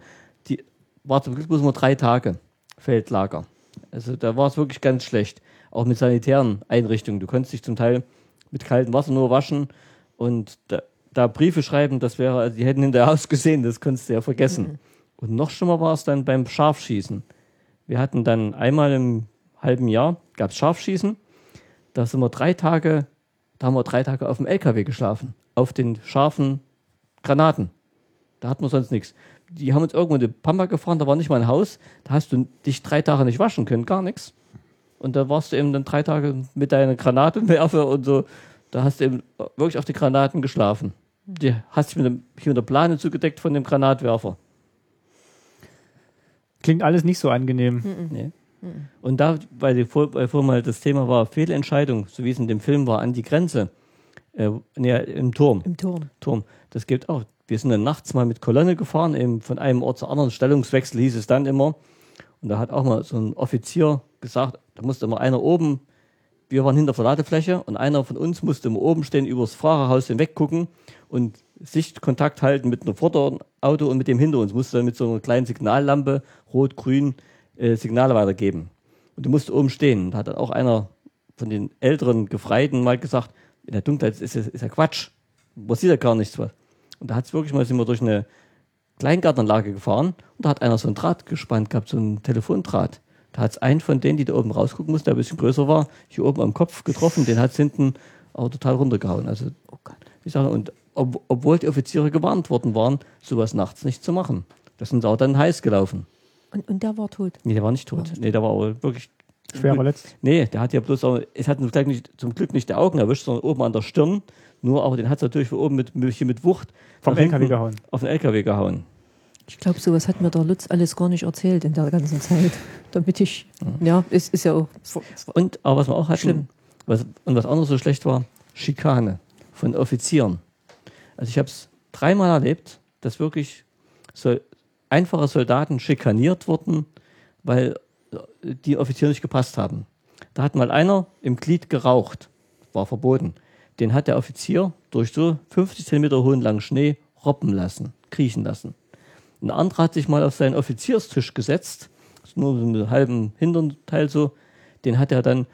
Die war zum Glück bloß nur drei Tage Feldlager. Also da war es wirklich ganz schlecht. Auch mit sanitären Einrichtungen. Du konntest dich zum Teil mit kaltem Wasser nur waschen und da, da Briefe schreiben, das wäre, also die hätten hinterher *laughs* ausgesehen, das konntest du ja vergessen. Und noch schlimmer war es dann beim Scharfschießen. Wir hatten dann einmal im halben Jahr, gab es Scharfschießen, da sind wir drei Tage, da haben wir drei Tage auf dem LKW geschlafen, auf den scharfen Granaten. Da hatten wir sonst nichts. Die haben uns irgendwo in die Pampa gefahren, da war nicht mal ein Haus, da hast du dich drei Tage nicht waschen können, gar nichts. Und da warst du eben dann drei Tage mit deiner Granatenwerfer *laughs* und so, da hast du eben wirklich auf die Granaten geschlafen. Die hast dich mit dem, hier mit der Plane zugedeckt von dem Granatwerfer. Klingt alles nicht so angenehm. Nee. Und da, weil, die vor, weil vorhin mal das Thema war, Fehlentscheidung, so wie es in dem Film war, an die Grenze, äh, nee, im Turm, Im Turm. Turm, das gibt auch. Wir sind dann nachts mal mit Kolonne gefahren, eben von einem Ort zu anderen, Stellungswechsel hieß es dann immer. Und da hat auch mal so ein Offizier gesagt, da musste immer einer oben, wir waren hinter der Ladefläche und einer von uns musste immer oben stehen, übers Fahrerhaus hinweg gucken und Sichtkontakt halten mit einem Vorderauto und mit dem hinter uns, musste dann mit so einer kleinen Signallampe, rot, grün, äh, Signale weitergeben. Und du musst oben stehen. Da hat dann auch einer von den älteren Gefreiten mal gesagt, in der Dunkelheit ist, ist, ist ja Quatsch. Man sieht ja gar nichts. Was. Und da hat es wirklich mal, sind wir durch eine Kleingartenanlage gefahren und da hat einer so ein Draht gespannt gehabt, so ein Telefondraht. Da hat es einen von denen, die da oben rausgucken mussten, der ein bisschen größer war, hier oben am Kopf getroffen, den hat es hinten auch total runtergehauen. Also, Oh Gott. ich sage, und ob, obwohl die Offiziere gewarnt worden waren, sowas nachts nicht zu machen. Das sind sie auch dann heiß gelaufen. Und, und der war tot. Nee, der war nicht tot. Nee, der war aber wirklich Schwer verletzt. Nee, der hat ja bloß, auch, es hat zum Glück, nicht, zum Glück nicht die Augen erwischt, sondern oben an der Stirn. Nur, aber den hat es natürlich von oben mit, mit, Wucht Vom hinten LKW gehauen. Auf den LKW gehauen. Ich glaube, sowas hat mir der Lutz alles gar nicht erzählt in der ganzen Zeit. Damit ich, ja, es ist ja auch. Und, aber was wir auch hatten, Schlimm. Was, und was auch noch so schlecht war, Schikane von Offizieren. Also ich habe es dreimal erlebt, dass wirklich so einfache Soldaten schikaniert wurden, weil die Offiziere nicht gepasst haben. Da hat mal einer im Glied geraucht, war verboten. Den hat der Offizier durch so 50 Zentimeter hohen langen Schnee robben lassen, kriechen lassen. Ein anderer hat sich mal auf seinen Offizierstisch gesetzt, nur so einen halben hinteren Teil so, den hat er dann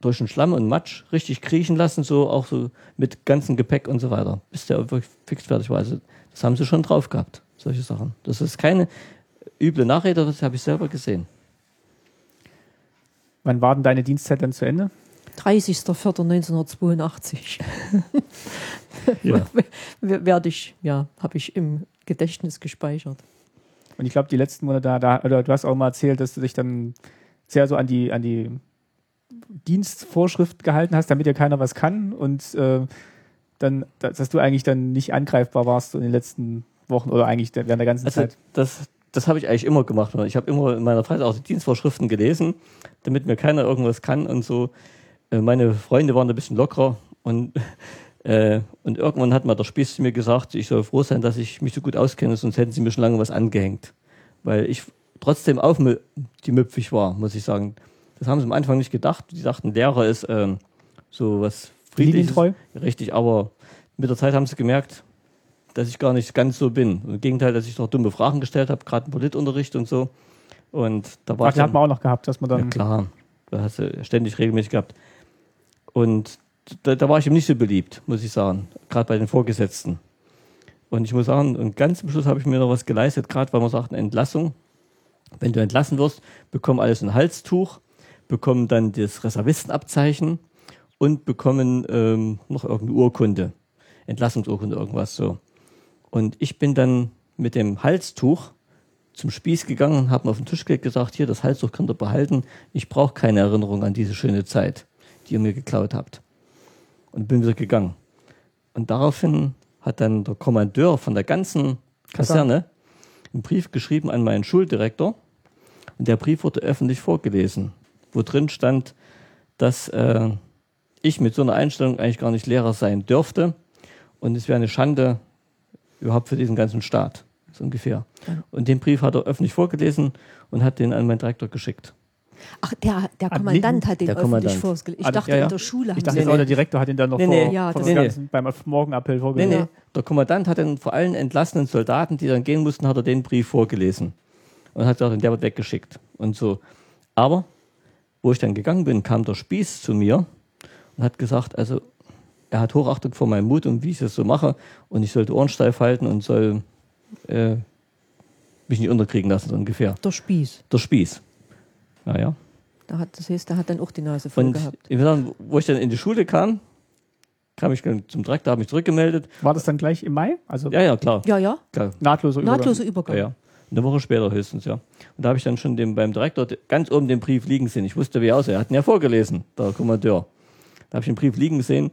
durch den Schlamm und Matsch richtig kriechen lassen, so auch so mit ganzem Gepäck und so weiter, bis der wirklich fix fertig war. Also das haben sie schon drauf gehabt, solche Sachen. Das ist keine üble Nachrede, das habe ich selber gesehen. Wann war denn deine Dienstzeit dann zu Ende? 30.04.1982 *laughs* *laughs* Ja. werde ich, ja, habe ich im Gedächtnis gespeichert. Und ich glaube, die letzten Monate, da, da, oder du hast auch mal erzählt, dass du dich dann sehr so an die, an die Dienstvorschrift gehalten hast, damit ja keiner was kann und äh, dann, dass du eigentlich dann nicht angreifbar warst in den letzten Wochen oder eigentlich während der ganzen Also Zeit. das, das habe ich eigentlich immer gemacht. Ich habe immer in meiner Freizeit auch die Dienstvorschriften gelesen, damit mir keiner irgendwas kann und so. Äh, meine Freunde waren ein bisschen lockerer und, äh, und irgendwann hat mal der Spieß zu mir gesagt, ich soll froh sein, dass ich mich so gut auskenne, sonst hätten sie mir schon lange was angehängt. Weil ich trotzdem auf die müpfig war, muss ich sagen. Das haben sie am Anfang nicht gedacht. Die dachten, Lehrer ist ähm, so was friedliches. Linientreu? Richtig, aber mit der Zeit haben sie gemerkt, dass ich gar nicht ganz so bin. Im Gegenteil, dass ich noch dumme Fragen gestellt habe, gerade im Politunterricht und so. Und da war Ach, die hat man auch noch gehabt, dass man dann. ja, klar. Da hast du ständig regelmäßig gehabt. Und da, da war ich ihm nicht so beliebt, muss ich sagen. Gerade bei den Vorgesetzten. Und ich muss sagen, und ganz zum Schluss habe ich mir noch was geleistet, gerade weil man sagt, eine Entlassung. Wenn du entlassen wirst, bekommen alles ein Halstuch, bekommen dann das Reservistenabzeichen und bekommen ähm, noch irgendeine Urkunde. Entlassungsurkunde, irgendwas so. Und ich bin dann mit dem Halstuch zum Spieß gegangen und habe mir auf den Tisch gelegt gesagt, hier, das Halstuch könnt ihr behalten. Ich brauche keine Erinnerung an diese schöne Zeit, die ihr mir geklaut habt. Und bin wieder gegangen. Und daraufhin hat dann der Kommandeur von der ganzen Kaserne einen Brief geschrieben an meinen Schuldirektor. Und der Brief wurde öffentlich vorgelesen, wo drin stand, dass äh, ich mit so einer Einstellung eigentlich gar nicht Lehrer sein dürfte. Und es wäre eine Schande überhaupt für diesen ganzen Staat, so ungefähr. Und den Brief hat er öffentlich vorgelesen und hat den an meinen Direktor geschickt. Ach, der, der Ah, Kommandant nee, hat den der öffentlich vorgelegt. Ich dachte, ja, ja. in der Schule Ich haben dachte, sie jetzt auch der Direktor hat ihn dann noch Nee, vor, nee. Ja, vor das- dem Nee, nee. ganzen, beim Morgenappell Nee, vorgelesen. nee. Der Kommandant hat dann vor allen entlassenen Soldaten, die dann gehen mussten, hat er den Brief vorgelesen. Und hat gesagt, der wird weggeschickt. Und so. Aber, wo ich dann gegangen bin, kam der Spieß zu mir und hat gesagt, also, er hat Hochachtung vor meinem Mut und wie ich das so mache. Und ich sollte Ohren steif halten und soll äh, mich nicht unterkriegen lassen, so ungefähr. Der Spieß. Der Spieß. Naja. Da hat, das heißt, der hat dann auch die Nase voll Und gehabt. ich will sagen, wo ich dann in die Schule kam, kam ich zum Direktor, habe mich zurückgemeldet. War das dann gleich im Mai? Also Ja, ja, klar. Ja, ja, klar. nahtloser Übergang. nahtloser Ja, Übergang. ja. Eine Woche später höchstens, ja. Und da habe ich dann schon dem, beim Direktor ganz oben den Brief liegen sehen. Ich wusste, wie er aussah. Er hat ihn ja vorgelesen, der Kommandeur. Da habe ich den Brief liegen sehen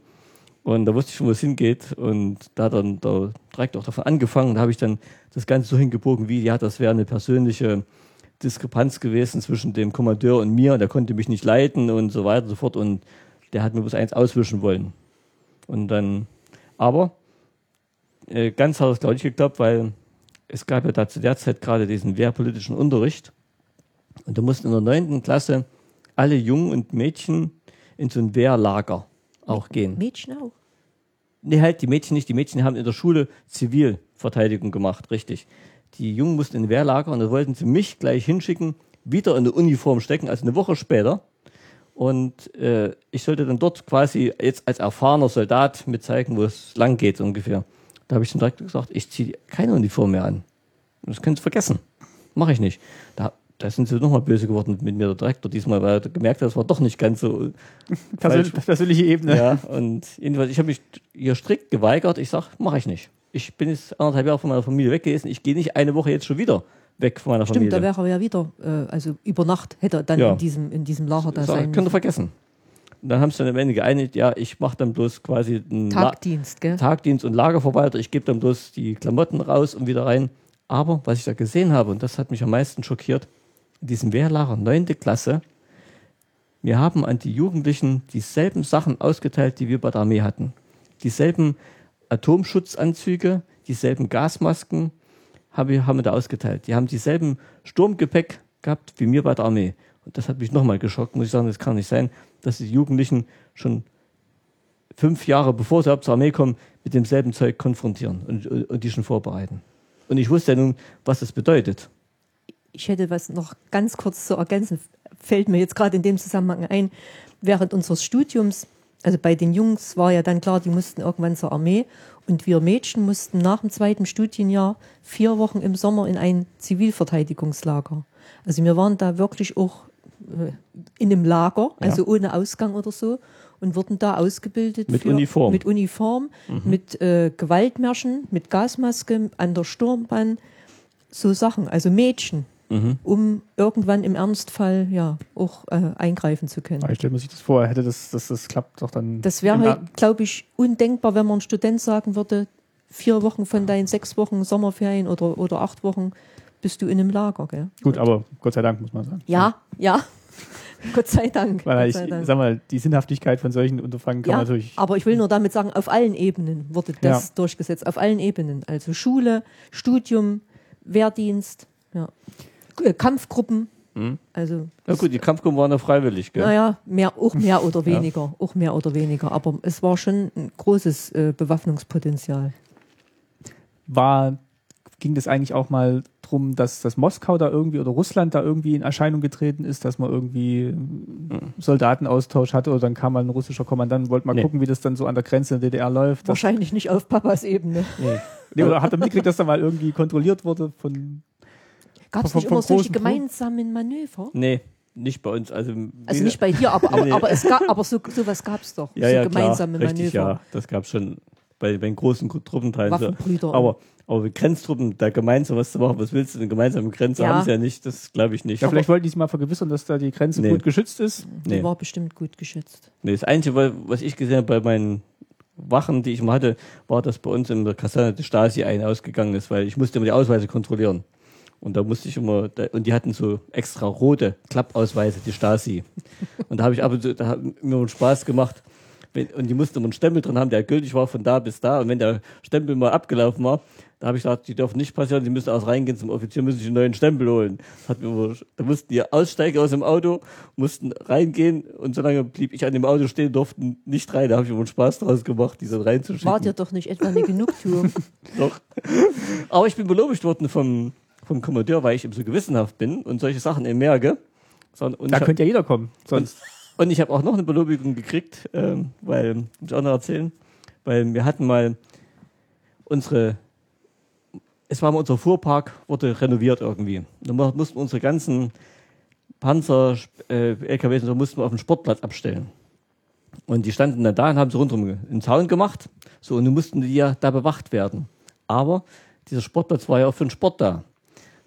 und da wusste ich schon, wo es hingeht. Und da hat dann der Direktor auch davon angefangen. Da habe ich dann das Ganze so hingebogen, wie, ja, das wäre eine persönliche Diskrepanz gewesen zwischen dem Kommandeur und mir. Der konnte mich nicht leiten und so weiter und so fort. Und der hat mir bloß eins auswischen wollen. Und dann, aber äh, ganz hat es, glaube ich, geklappt, weil es gab ja da zu der Zeit gerade diesen wehrpolitischen Unterricht. Und da mussten in der neunten Klasse alle Jungen und Mädchen in so ein Wehrlager auch gehen. Mädchen auch. Nee, halt die Mädchen nicht. Die Mädchen haben in der Schule Zivilverteidigung gemacht, richtig. Die Jungen mussten in Wehrlager und da wollten sie mich gleich hinschicken, wieder in eine Uniform stecken, also eine Woche später. Und äh, ich sollte dann dort quasi jetzt als erfahrener Soldat mit zeigen, wo es lang geht, ungefähr. Da habe ich dann direkt gesagt, ich ziehe keine Uniform mehr an. Das können Sie vergessen. Mache ich nicht. Da, da sind sie nochmal böse geworden mit mir, der Direktor diesmal, weil er gemerkt hat, das war doch nicht ganz so Persön falsch. persönliche Ebene. ja, und jedenfalls, ich habe mich hier strikt geweigert. Ich sag, mache ich nicht. Ich bin jetzt anderthalb Jahre von meiner Familie weg gewesen. Ich gehe nicht eine Woche jetzt schon wieder weg von meiner Stimmt, da Familie. wäre er ja wieder, äh, also über Nacht hätte er dann Ja. in, diesem, in diesem Lager da sein könnt ihr vergessen. Und dann haben sie dann am Ende geeinigt, ja, ich mache dann bloß quasi einen La Tagdienst, gell? Tagdienst und Lagerverwalter. Ich gebe dann bloß die Klamotten raus und wieder rein. Aber was ich da gesehen habe, und das hat mich am meisten schockiert, in diesem Wehrlager, neunte Klasse, wir haben an die Jugendlichen dieselben Sachen ausgeteilt, die wir bei der Armee hatten. Dieselben Atomschutzanzüge, dieselben Gasmasken haben wir, haben wir da ausgeteilt. Die haben dieselben Sturmgepäck gehabt wie mir bei der Armee. Und das hat mich nochmal geschockt, muss ich sagen, das kann nicht sein, dass die Jugendlichen schon fünf Jahre bevor sie zur Armee kommen, mit demselben Zeug konfrontieren und, und die schon vorbereiten. Und ich wusste ja nun, was das bedeutet. Ich hätte was noch ganz kurz zu ergänzen, fällt mir jetzt gerade in dem Zusammenhang ein. Während unseres Studiums, also bei den Jungs war ja dann klar, die mussten irgendwann zur Armee. Und wir Mädchen mussten nach dem zweiten Studienjahr vier Wochen im Sommer in ein Zivilverteidigungslager. Also wir waren da wirklich auch äh, in einem Lager, also ohne Ausgang oder so und wurden da ausgebildet Mit Uniform. mit Uniform, mit äh, Gewaltmärschen, mit Gasmaske an der Sturmbahn, so Sachen, also Mädchen, um irgendwann im Ernstfall ja auch äh, eingreifen zu können. Aber Ich stelle mir sich das vor, hätte das, das, das klappt doch dann. Das wäre Ab- glaube ich, undenkbar, wenn man ein Student sagen würde, vier Wochen von deinen sechs Wochen Sommerferien oder, oder acht Wochen bist du in einem Lager. Gell? Gut, aber Gott sei Dank, muss man sagen. Ja, ja. *laughs* Gott sei Dank. Weil ich, Dank. sag mal, die Sinnhaftigkeit von solchen Unterfangen kann Ja, man natürlich. aber ich will nur damit sagen, auf allen Ebenen wurde das Ja. durchgesetzt. Auf allen Ebenen. Also Schule, Studium, Wehrdienst, ja. Äh, Kampfgruppen. Mhm. Also, Na gut, die Kampfgruppen waren ja freiwillig, gell? naja, mehr, auch mehr oder *laughs* weniger. Auch mehr oder weniger. Aber es war schon ein großes äh, Bewaffnungspotenzial. War, ging das eigentlich auch mal drum, dass, dass Moskau da irgendwie oder Russland da irgendwie in Erscheinung getreten ist, dass man irgendwie einen Soldatenaustausch hatte oder dann kam mal ein russischer Kommandant und wollte mal Nee. gucken, wie das dann so an der Grenze in der DDR läuft. Wahrscheinlich nicht auf Papas Ebene. Nee. nee, oder hat er mitgekriegt, dass da mal irgendwie kontrolliert wurde von. Gab es nicht immer solche gemeinsamen Manöver? nee, nicht bei uns. Also, Also nicht bei dir, aber, *laughs* aber, Nee. aber, es gab, aber so, sowas gab es doch. ja, so ja, gemeinsame klar, richtig, Manöver. ja. Das gab es schon bei, bei den großen Truppenteilen. so. Waffenbrüder. Aber, aber mit Grenztruppen, da gemeinsam was zu machen, was willst du denn gemeinsam mit Grenze? Ja. Haben sie ja nicht, das glaube ich nicht. Ja, vielleicht wollten die sich mal vergewissern, dass da die Grenze Nee. gut geschützt ist. Die nee. war bestimmt gut geschützt. Nee, das Einzige, was ich gesehen habe bei meinen Wachen, die ich mal hatte, war, dass bei uns in der Kaserne die Stasi ein- ausgegangen ist, weil ich musste immer die Ausweise kontrollieren. Und da musste ich immer, da, und die hatten so extra rote Klappausweise, die Stasi. *laughs* Und da habe ich ab und zu, da hat mir immer Spaß gemacht. Wenn, und die mussten immer einen Stempel drin haben, der gültig war von da bis da. Und wenn der Stempel mal abgelaufen war, da habe ich gesagt, die dürfen nicht passieren, die müssen aus reingehen zum Offizier, müssen sich einen neuen Stempel holen. Immer, da mussten die aussteigen aus dem Auto, mussten reingehen und solange blieb ich an dem Auto stehen, durften nicht rein. Da habe ich immer einen Spaß draus gemacht, die dann reinzuschicken. War dir doch nicht etwa eine *laughs* Genugtuung? Doch. Aber ich bin belobigt worden vom, vom Kommandeur, weil ich eben so gewissenhaft bin und solche Sachen eben merke. Sondern- Und Da könnte ja jeder kommen. Sonst. und ich habe auch noch eine Belobigung gekriegt, ähm, weil, muss ich auch noch erzählen, weil wir hatten mal unsere, es war mal unser Fuhrpark, wurde renoviert irgendwie. Dann mu- mussten wir unsere ganzen Panzer, äh, LKWs und so mussten wir auf den Sportplatz abstellen. Und die standen dann da und haben so rundherum einen Zaun gemacht. So, und nun mussten die ja da bewacht werden. Aber dieser Sportplatz war ja auch für den Sport da.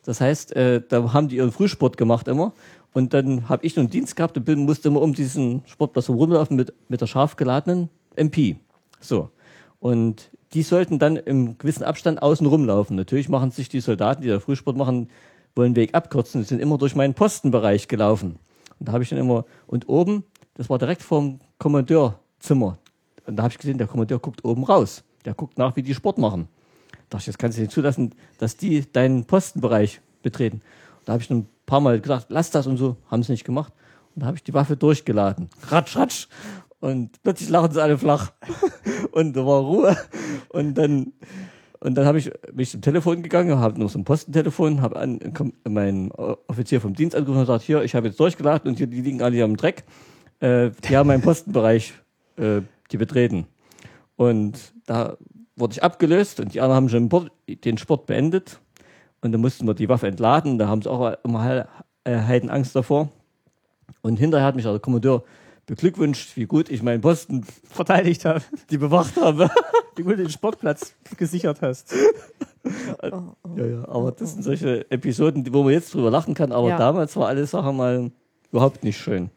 Das heißt, äh, da haben die ihren Frühsport gemacht immer. Und dann habe ich noch einen Dienst gehabt und bin, musste immer um diesen Sportplatz rumlaufen mit, mit der scharf geladenen MP. So. Und die sollten dann im gewissen Abstand außen rumlaufen. Natürlich machen sich die Soldaten, die da Frühsport machen, wollen Weg abkürzen. Die sind immer durch meinen Postenbereich gelaufen. Und da habe ich dann immer, und oben, das war direkt vorm Kommandeurzimmer. Und da habe ich gesehen, der Kommandeur guckt oben raus. Der guckt nach, wie die Sport machen. Da dachte ich, das kannst du nicht zulassen, dass die deinen Postenbereich betreten. Da habe ich ein paar Mal gesagt, lass das und so, haben sie nicht gemacht. Und da habe ich die Waffe durchgeladen. Ratsch, ratsch. Und plötzlich lachen sie alle flach. *laughs* Und da war Ruhe. Und dann, und dann habe ich mich zum Telefon gegangen, habe noch so ein Postentelefon, habe an, meinen Offizier vom Dienst angerufen und gesagt, hier, ich habe jetzt durchgeladen und hier, die liegen alle hier am Dreck. Äh, die haben meinen Postenbereich, äh, die betreten. Und da wurde ich abgelöst und die anderen haben schon den Sport beendet. Und dann mussten wir die Waffe entladen. Da haben sie auch immer heil- äh, Heidenangst davor. Und hinterher hat mich der Kommandeur beglückwünscht, wie gut ich meinen Posten verteidigt habe, *laughs* die bewacht habe. *laughs* wie gut du den Sportplatz gesichert hast. *laughs* Ja, ja, aber das sind solche Episoden, wo man jetzt drüber lachen kann. Aber Ja. damals war alles Sache mal überhaupt nicht schön.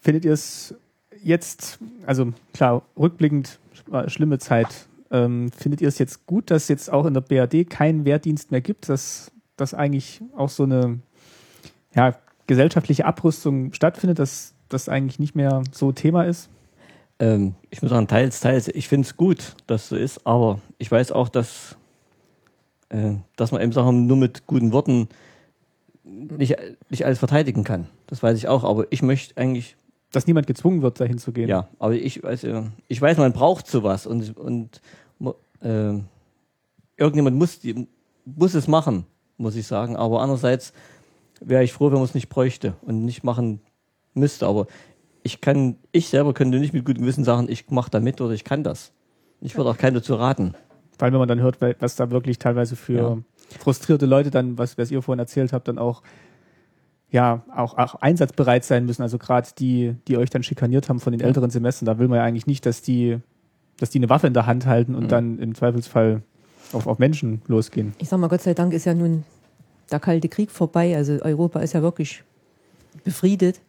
Findet ihr es jetzt, also klar, rückblickend war schlimme Zeit, ähm, findet ihr es jetzt gut, dass jetzt auch in der BRD keinen Wehrdienst mehr gibt, dass, dass eigentlich auch so eine ja, gesellschaftliche Abrüstung stattfindet, dass das eigentlich nicht mehr so Thema ist? Ähm, ich muss sagen, teils, teils. Ich finde es gut, dass so ist, aber ich weiß auch, dass, äh, dass man eben Sachen nur mit guten Worten nicht, nicht alles verteidigen kann. Das weiß ich auch, aber ich möchte eigentlich, Dass niemand gezwungen wird, dahin zu gehen. ja, aber ich weiß, äh, ich weiß, man braucht sowas und, und äh, irgendjemand muss, muss es machen, muss ich sagen. Aber andererseits wäre ich froh, wenn man es nicht bräuchte und nicht machen müsste. Aber ich kann, ich selber könnte nicht mit gutem Gewissen sagen, ich mache da mit oder ich kann das. Ich würde auch keinen dazu raten. Vor allem, wenn man dann hört, was da wirklich teilweise für Ja. frustrierte Leute dann, was, was ihr vorhin erzählt habt, dann auch ja auch, auch einsatzbereit sein müssen. Also gerade die, die euch dann schikaniert haben von den älteren Semestern, da will man ja eigentlich nicht, dass die, dass die eine Waffe in der Hand halten und Mhm. dann im Zweifelsfall auf, auf Menschen losgehen. Ich sag mal, Gott sei Dank ist ja nun der Kalte Krieg vorbei. Also Europa ist ja wirklich befriedet.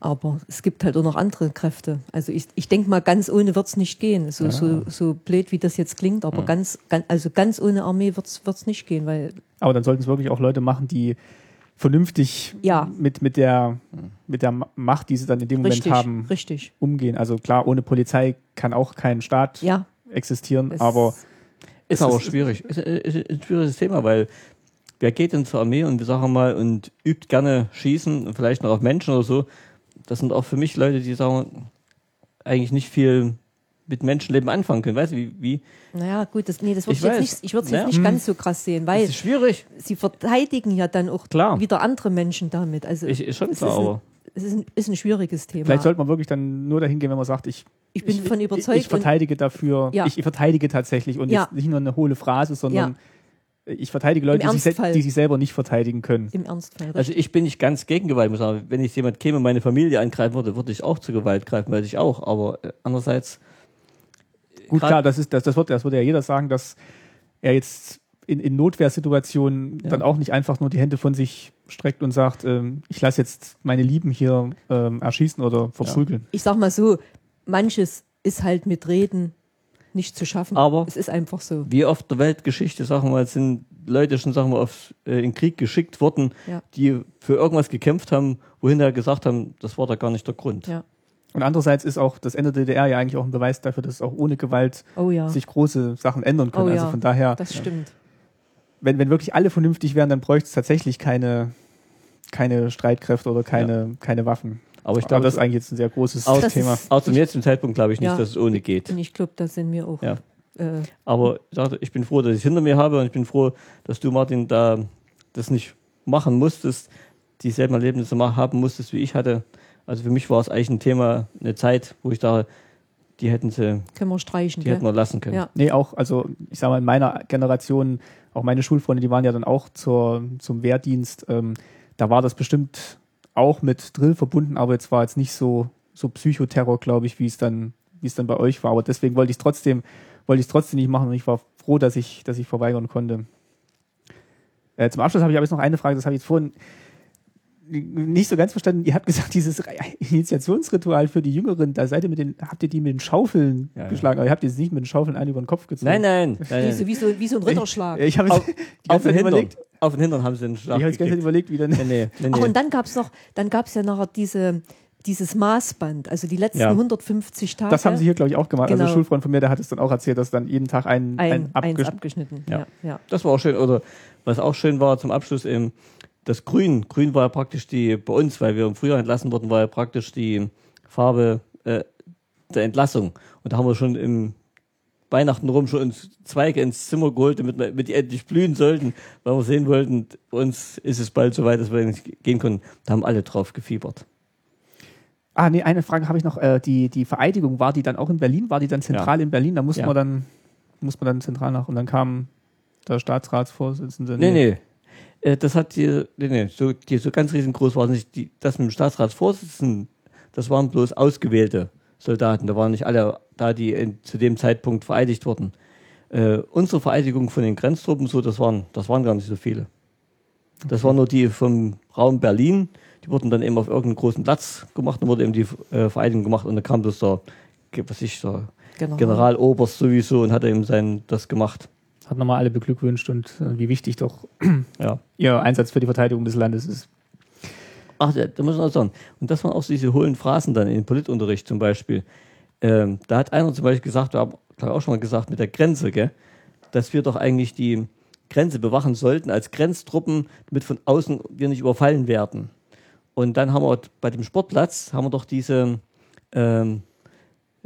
Aber es gibt halt auch noch andere Kräfte. Also ich, ich denke mal, ganz ohne wird's nicht gehen. So, so, so blöd, wie das jetzt klingt, aber ganz, ganz, also ganz ohne Armee wird's wird's nicht gehen, weil Aber dann sollten es wirklich auch Leute machen, die vernünftig Ja. mit, mit, der, mit der Ma- Macht, die sie dann in dem Moment richtig, haben, richtig. umgehen. Also klar, ohne Polizei kann auch kein Staat Ja, existieren, es- aber Ist Es aber ist- schwierig. Ist, ist, ist ein schwieriges Thema, weil wer geht denn zur Armee und wir sagen mal und übt gerne Schießen und vielleicht noch auf Menschen oder so. Das sind auch für mich Leute, die sagen, eigentlich nicht viel mit Menschenleben anfangen können. Weißt du, wie, wie naja, gut, das, nee, das würde Ich ich, jetzt weiß. nicht, ich würde es Ja. jetzt nicht ganz so krass sehen, weil das ist schwierig. sie verteidigen ja dann auch Klar. wieder andere Menschen damit. Also Ich, ist schon es klar, ist ein, aber es ist ein, ist ein schwieriges Thema. vielleicht sollte man wirklich dann nur dahin gehen, wenn man sagt, ich, ich bin ich, davon ich, überzeugt. ich verteidige dafür, Ja. ich, ich verteidige tatsächlich und Ja. jetzt nicht nur eine hohle Phrase, sondern ich verteidige Leute, die sich, die sich selber nicht verteidigen können. Im Ernstfall. richtig. Also ich bin nicht ganz gegen Gewalt, muss ich sagen. Wenn jetzt jemand käme und meine Familie angreifen würde, würde ich auch zur Gewalt greifen, weil ich auch. Aber äh, andererseits, Gut, Grad- klar, das ist, das, das wird, das wird ja jeder sagen, dass er jetzt in, in Notwehrsituationen Ja. dann auch nicht einfach nur die Hände von sich streckt und sagt, ähm, ich lasse jetzt meine Lieben hier ähm, erschießen oder verprügeln. ich sag mal so, manches ist halt mit Reden nicht zu schaffen. Aber- es ist einfach so. wie oft der Weltgeschichte, sagen wir mal, sind Leute schon, sagen wir, auf, äh, in den Krieg geschickt worden, Ja. die für irgendwas gekämpft haben, wohin er gesagt haben, das war da gar nicht der Grund. Ja. Und andererseits ist auch das Ende der DDR ja eigentlich auch ein Beweis dafür, dass auch ohne Gewalt Oh ja, sich große Sachen ändern können. Oh Also ja. von daher, das stimmt. wenn, wenn wirklich alle vernünftig wären, dann bräuchte es tatsächlich keine, keine Streitkräfte oder keine, keine Waffen. Aber ich Aber glaube, das ist eigentlich jetzt ein sehr großes Aus- Das Thema. ist- auch zum jetzigen Zeitpunkt glaube ich nicht, Ja. dass es ohne geht. Und ich glaube, da sind wir auch. Ja. Äh, Aber ich, bin froh, dass ich es hinter mir habe und ich bin froh, dass du, Martin, da das nicht machen musstest, dieselben Erlebnisse haben musstest, wie ich hatte. Also für mich war es eigentlich ein Thema, eine Zeit, wo ich dachte, die hätten sie, können wir streichen. die gell? hätten wir lassen können. Ja. Nee, auch, also ich sag mal, in meiner Generation, auch meine Schulfreunde, die waren ja dann auch zur, zum Wehrdienst. Ähm, da war das bestimmt auch mit Drill verbunden, aber jetzt war jetzt nicht so, so Psychoterror, glaube ich, wie es dann, wie es dann bei euch war. Aber deswegen wollte ich es trotzdem, wollte ich es trotzdem nicht machen und ich war froh, dass ich, dass ich verweigern konnte. Äh, zum Abschluss habe ich aber jetzt noch eine Frage, das habe ich jetzt vorhin nicht so ganz verstanden. Ihr habt gesagt, *laughs* dieses Initiationsritual für die Jüngeren, da seid ihr mit den, habt ihr die mit den Schaufeln Ja, ja. geschlagen, aber ihr habt jetzt nicht mit den Schaufeln einen über den Kopf gezogen. Nein, nein, nein. Wie, so, nein. wie, so, wie so ein Ritterschlag. Ich, ich habe Auf- Auf den Hintern. überlegt, Auf den Hintern haben sie den ich Schlag habe ganze Zeit gekriegt. überlegt, wie dann. Nee, nee, nee, Ach, nee. und dann gab's noch, dann gab's ja nachher diese, dieses Maßband, also die letzten Ja. 150 Tage. Das haben sie hier, glaube ich, auch gemacht. Also Genau. ein Schulfreund von mir, der hat es dann auch erzählt, dass dann jeden Tag ein, ein, ein, abgeschnitten. Ja. Ja. Ja, Das war auch schön. Oder was auch schön war zum Abschluss eben, das Grün. Grün war ja praktisch die, bei uns, weil wir im Frühjahr entlassen wurden, war ja praktisch die Farbe äh, der Entlassung. Und da haben wir schon im Weihnachten rum schon uns Zweige ins Zimmer geholt, damit, wir, damit die endlich blühen sollten, weil wir sehen wollten, uns ist es bald so weit, dass wir nicht gehen können. Da haben alle drauf gefiebert. Ah, nee, eine Frage habe ich noch. Äh, die, die Vereidigung, war die dann auch in Berlin? War die dann zentral in Berlin? Da musste Ja. man dann, muss man dann zentral nach. Und dann kam der Staatsratsvorsitzende. Nee, nee. Äh, Das hat die, nee, nee, so, die so ganz riesengroß war es nicht. Die, das mit dem Staatsratsvorsitzenden, das waren bloß ausgewählte Soldaten. Da waren nicht alle da, die in, zu dem Zeitpunkt vereidigt wurden. Äh, unsere Vereidigung von den Grenztruppen, so, das waren, das waren gar nicht so viele. Das waren nur die vom Raum Berlin. Die wurden dann eben auf irgendeinen großen Platz gemacht und wurde eben die äh, Vereidigung gemacht und da kam das der, was ich, der Genau. Generaloberst sowieso und hat eben sein, das gemacht. Hat nochmal alle beglückwünscht und äh, wie wichtig doch *clears throat* Ja. ihr Einsatz für die Verteidigung des Landes ist. Ach, da, muss man auch sagen. Und das waren auch diese hohlen Phrasen dann im Politunterricht zum Beispiel. Ähm, da hat einer zum Beispiel gesagt, wir haben auch schon mal gesagt, mit der Grenze, gell, dass wir doch eigentlich die Grenze bewachen sollten als Grenztruppen, damit von außen wir nicht überfallen werden. Und dann haben wir bei dem Sportplatz, haben wir doch diese, ähm,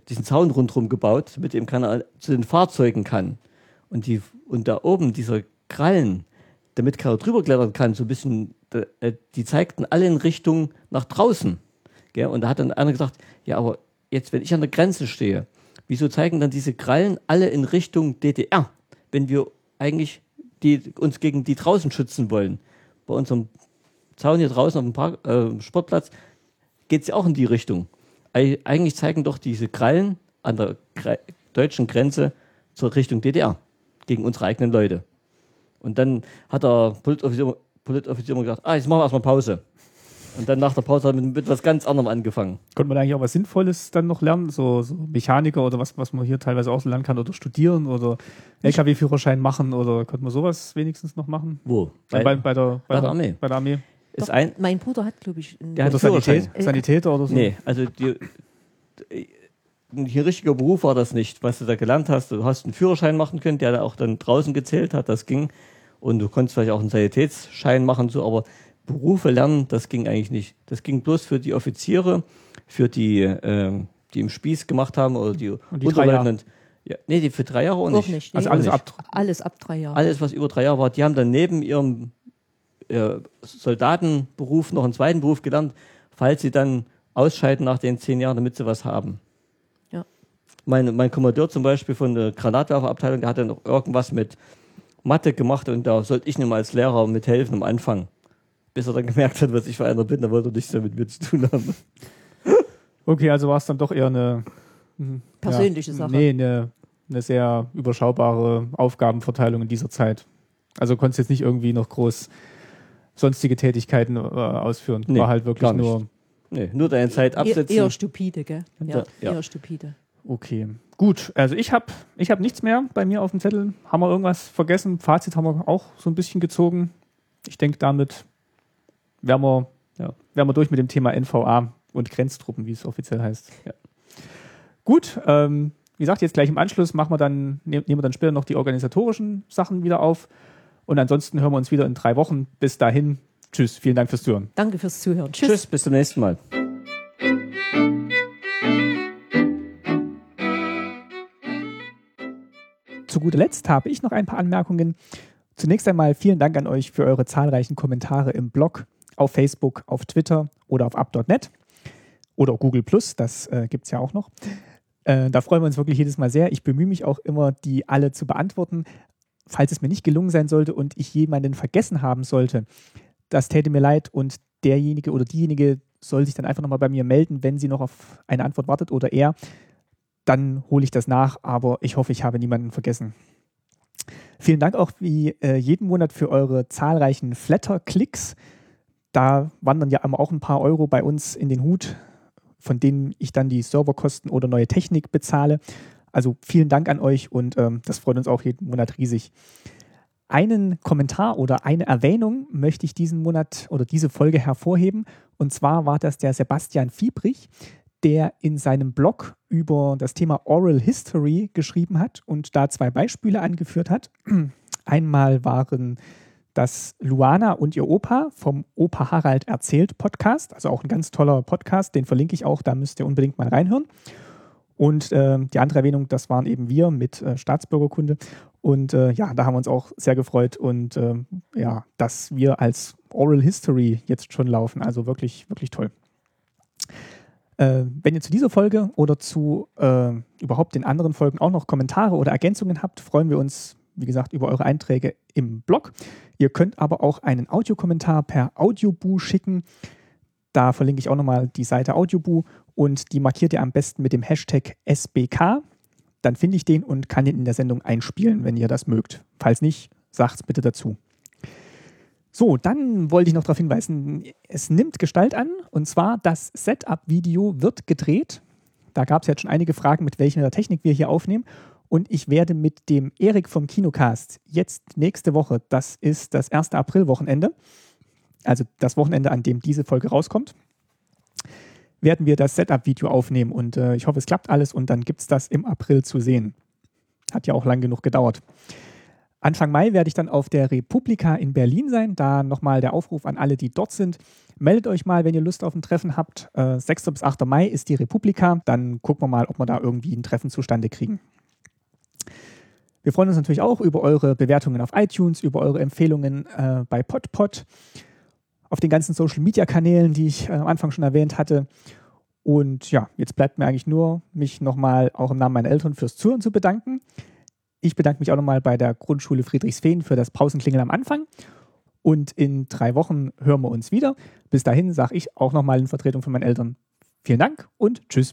diesen Zaun rundherum gebaut, damit eben keiner zu den Fahrzeugen kann. Und, die, und da oben, dieser Krallen, damit keiner drüber klettern kann, so ein bisschen, äh, die zeigten alle in Richtung nach draußen. Gell? Und da hat dann einer gesagt, ja, aber jetzt, wenn ich an der Grenze stehe, wieso zeigen dann diese Krallen alle in Richtung DDR, wenn wir eigentlich die, uns gegen die draußen schützen wollen? Bei unserem Zaun hier draußen auf dem Park, äh, Sportplatz geht es ja auch in die Richtung. Eig eigentlich zeigen doch diese Krallen an der Gre deutschen Grenze zur Richtung DDR gegen unsere eigenen Leute. Und dann hat der Politoffizier, Politoffizier immer gesagt, ah, jetzt machen wir erstmal Pause. Und dann nach der Pause hat man mit etwas ganz anderem angefangen. Konnte man eigentlich auch was Sinnvolles dann noch lernen? So, so Mechaniker oder was, was man hier teilweise auch so lernen kann oder studieren oder LKW-Führerschein machen oder konnte man sowas wenigstens noch machen? Wo? Bei, bei, bei, der, bei der Armee. Bei der Armee. Ist Doch, ein, mein Bruder hat, glaube ich, einen Der hat. Sanität, Sanitäter oder so? Nee, also die, ein richtiger Beruf war das nicht, was du da gelernt hast. Du hast einen Führerschein machen können, der da auch dann draußen gezählt hat, das ging. Und du konntest vielleicht auch einen Sanitätsschein machen, so, aber Berufe lernen, das ging eigentlich nicht. Das ging bloß für die Offiziere, für die, ähm, die im Spieß gemacht haben oder die, Und die drei Jahre? Unterleutnand. Ja, nee, die für drei Jahre auch nicht. nicht. Also nee. alles nicht. ab. Alles ab drei Jahren. Alles, was über drei Jahre war, die haben dann neben ihrem äh, Soldatenberuf noch einen zweiten Beruf gelernt, falls sie dann ausscheiden nach den zehn Jahren, damit sie was haben. Mein, mein Kommandeur zum Beispiel von der Granatwerferabteilung, der hat dann noch irgendwas mit Mathe gemacht und da sollte ich nun mal als Lehrer mithelfen am Anfang. Bis er dann gemerkt hat, was ich für einer bin, da wollte er nichts mehr mit mir zu tun haben. *laughs* Okay, also war es dann doch eher eine hm, Persönliche ja, Sache. Nee, eine, eine sehr überschaubare Aufgabenverteilung in dieser Zeit. Also konntest jetzt nicht irgendwie noch groß sonstige Tätigkeiten äh, ausführen. Nee, war halt wirklich nur Nee, nur deine Zeit absetzen. eher stupide, gell? Ja, ja. eher stupide. Okay. Gut, also ich habe ich hab nichts mehr bei mir auf dem Zettel. Haben wir irgendwas vergessen? Fazit haben wir auch so ein bisschen gezogen. Ich denke, damit wären wir, ja, wären wir durch mit dem Thema NVA und Grenztruppen, wie es offiziell heißt. Ja. Gut, ähm, wie gesagt, jetzt gleich im Anschluss machen wir dann, nehmen nehmen wir dann später noch die organisatorischen Sachen wieder auf. Und ansonsten hören wir uns wieder in drei Wochen. Bis dahin, tschüss, vielen Dank fürs Zuhören. Danke fürs Zuhören. Tschüss. Tschüss, bis zum nächsten Mal. Zu guter Letzt habe ich noch ein paar Anmerkungen. Zunächst einmal vielen Dank an euch für eure zahlreichen Kommentare im Blog, auf Facebook, auf Twitter oder auf up.net oder Google Plus, das äh, gibt es ja auch noch. Äh, da freuen wir uns wirklich jedes Mal sehr. Ich bemühe mich auch immer, die alle zu beantworten. Falls es mir nicht gelungen sein sollte und ich jemanden vergessen haben sollte, das täte mir leid und derjenige oder diejenige soll sich dann einfach nochmal bei mir melden, wenn sie noch auf eine Antwort wartet oder er. Dann hole ich das nach, aber ich hoffe, ich habe niemanden vergessen. Vielen Dank auch wie äh, jeden Monat für eure zahlreichen Flatter-Klicks. Da wandern ja immer auch ein paar Euro bei uns in den Hut, von denen ich dann die Serverkosten oder neue Technik bezahle. Also vielen Dank an euch und ähm, das freut uns auch jeden Monat riesig. Einen Kommentar oder eine Erwähnung möchte ich diesen Monat oder diese Folge hervorheben. Und zwar war das der Sebastian Fiebrich, der in seinem Blog über das Thema Oral History geschrieben hat und da zwei Beispiele angeführt hat. *clears throat* Einmal waren das Luana und ihr Opa vom Opa Harald erzählt Podcast, also auch ein ganz toller Podcast, den verlinke ich auch, da müsst ihr unbedingt mal reinhören. Und äh, die andere Erwähnung, das waren eben wir mit äh, Staatsbürgerkunde. Und äh, ja, da haben wir uns auch sehr gefreut und äh, ja, dass wir als Oral History jetzt schon laufen. Also wirklich, wirklich toll. Äh, wenn ihr zu dieser Folge oder zu äh, überhaupt den anderen Folgen auch noch Kommentare oder Ergänzungen habt, freuen wir uns, wie gesagt, über eure Einträge im Blog. Ihr könnt aber auch einen Audiokommentar per Audioboo schicken. Da verlinke ich auch nochmal die Seite Audioboo und die markiert ihr am besten mit dem Hashtag SBK. Dann finde ich den und kann den in der Sendung einspielen, wenn ihr das mögt. Falls nicht, sagt's bitte dazu. So, dann wollte ich noch darauf hinweisen, es nimmt Gestalt an und zwar das Setup-Video wird gedreht. Da gab es jetzt schon einige Fragen, mit welcher Technik wir hier aufnehmen. Und ich werde mit dem Erik vom Kinocast jetzt nächste Woche, das ist das 1. April-Wochenende, also das Wochenende, an dem diese Folge rauskommt, werden wir das Setup-Video aufnehmen. Und äh, ich hoffe, es klappt alles und dann gibt es das im April zu sehen. Hat ja auch lang genug gedauert. Anfang Mai werde ich dann auf der Republika in Berlin sein. Da nochmal der Aufruf an alle, die dort sind. Meldet euch mal, wenn ihr Lust auf ein Treffen habt. Äh, 6. bis 8. Mai ist die Republika. Dann gucken wir mal, ob wir da irgendwie ein Treffen zustande kriegen. Wir freuen uns natürlich auch über eure Bewertungen auf iTunes, über eure Empfehlungen äh, bei PodPod, auf den ganzen Social-Media-Kanälen, die ich äh, am Anfang schon erwähnt hatte. Und ja, jetzt bleibt mir eigentlich nur, mich nochmal auch im Namen meiner Eltern fürs Zuhören zu bedanken. Ich bedanke mich auch nochmal bei der Grundschule Friedrichsfehn für das Pausenklingeln am Anfang. Und in drei Wochen hören wir uns wieder. Bis dahin sage ich auch nochmal in Vertretung von meinen Eltern vielen Dank und tschüss.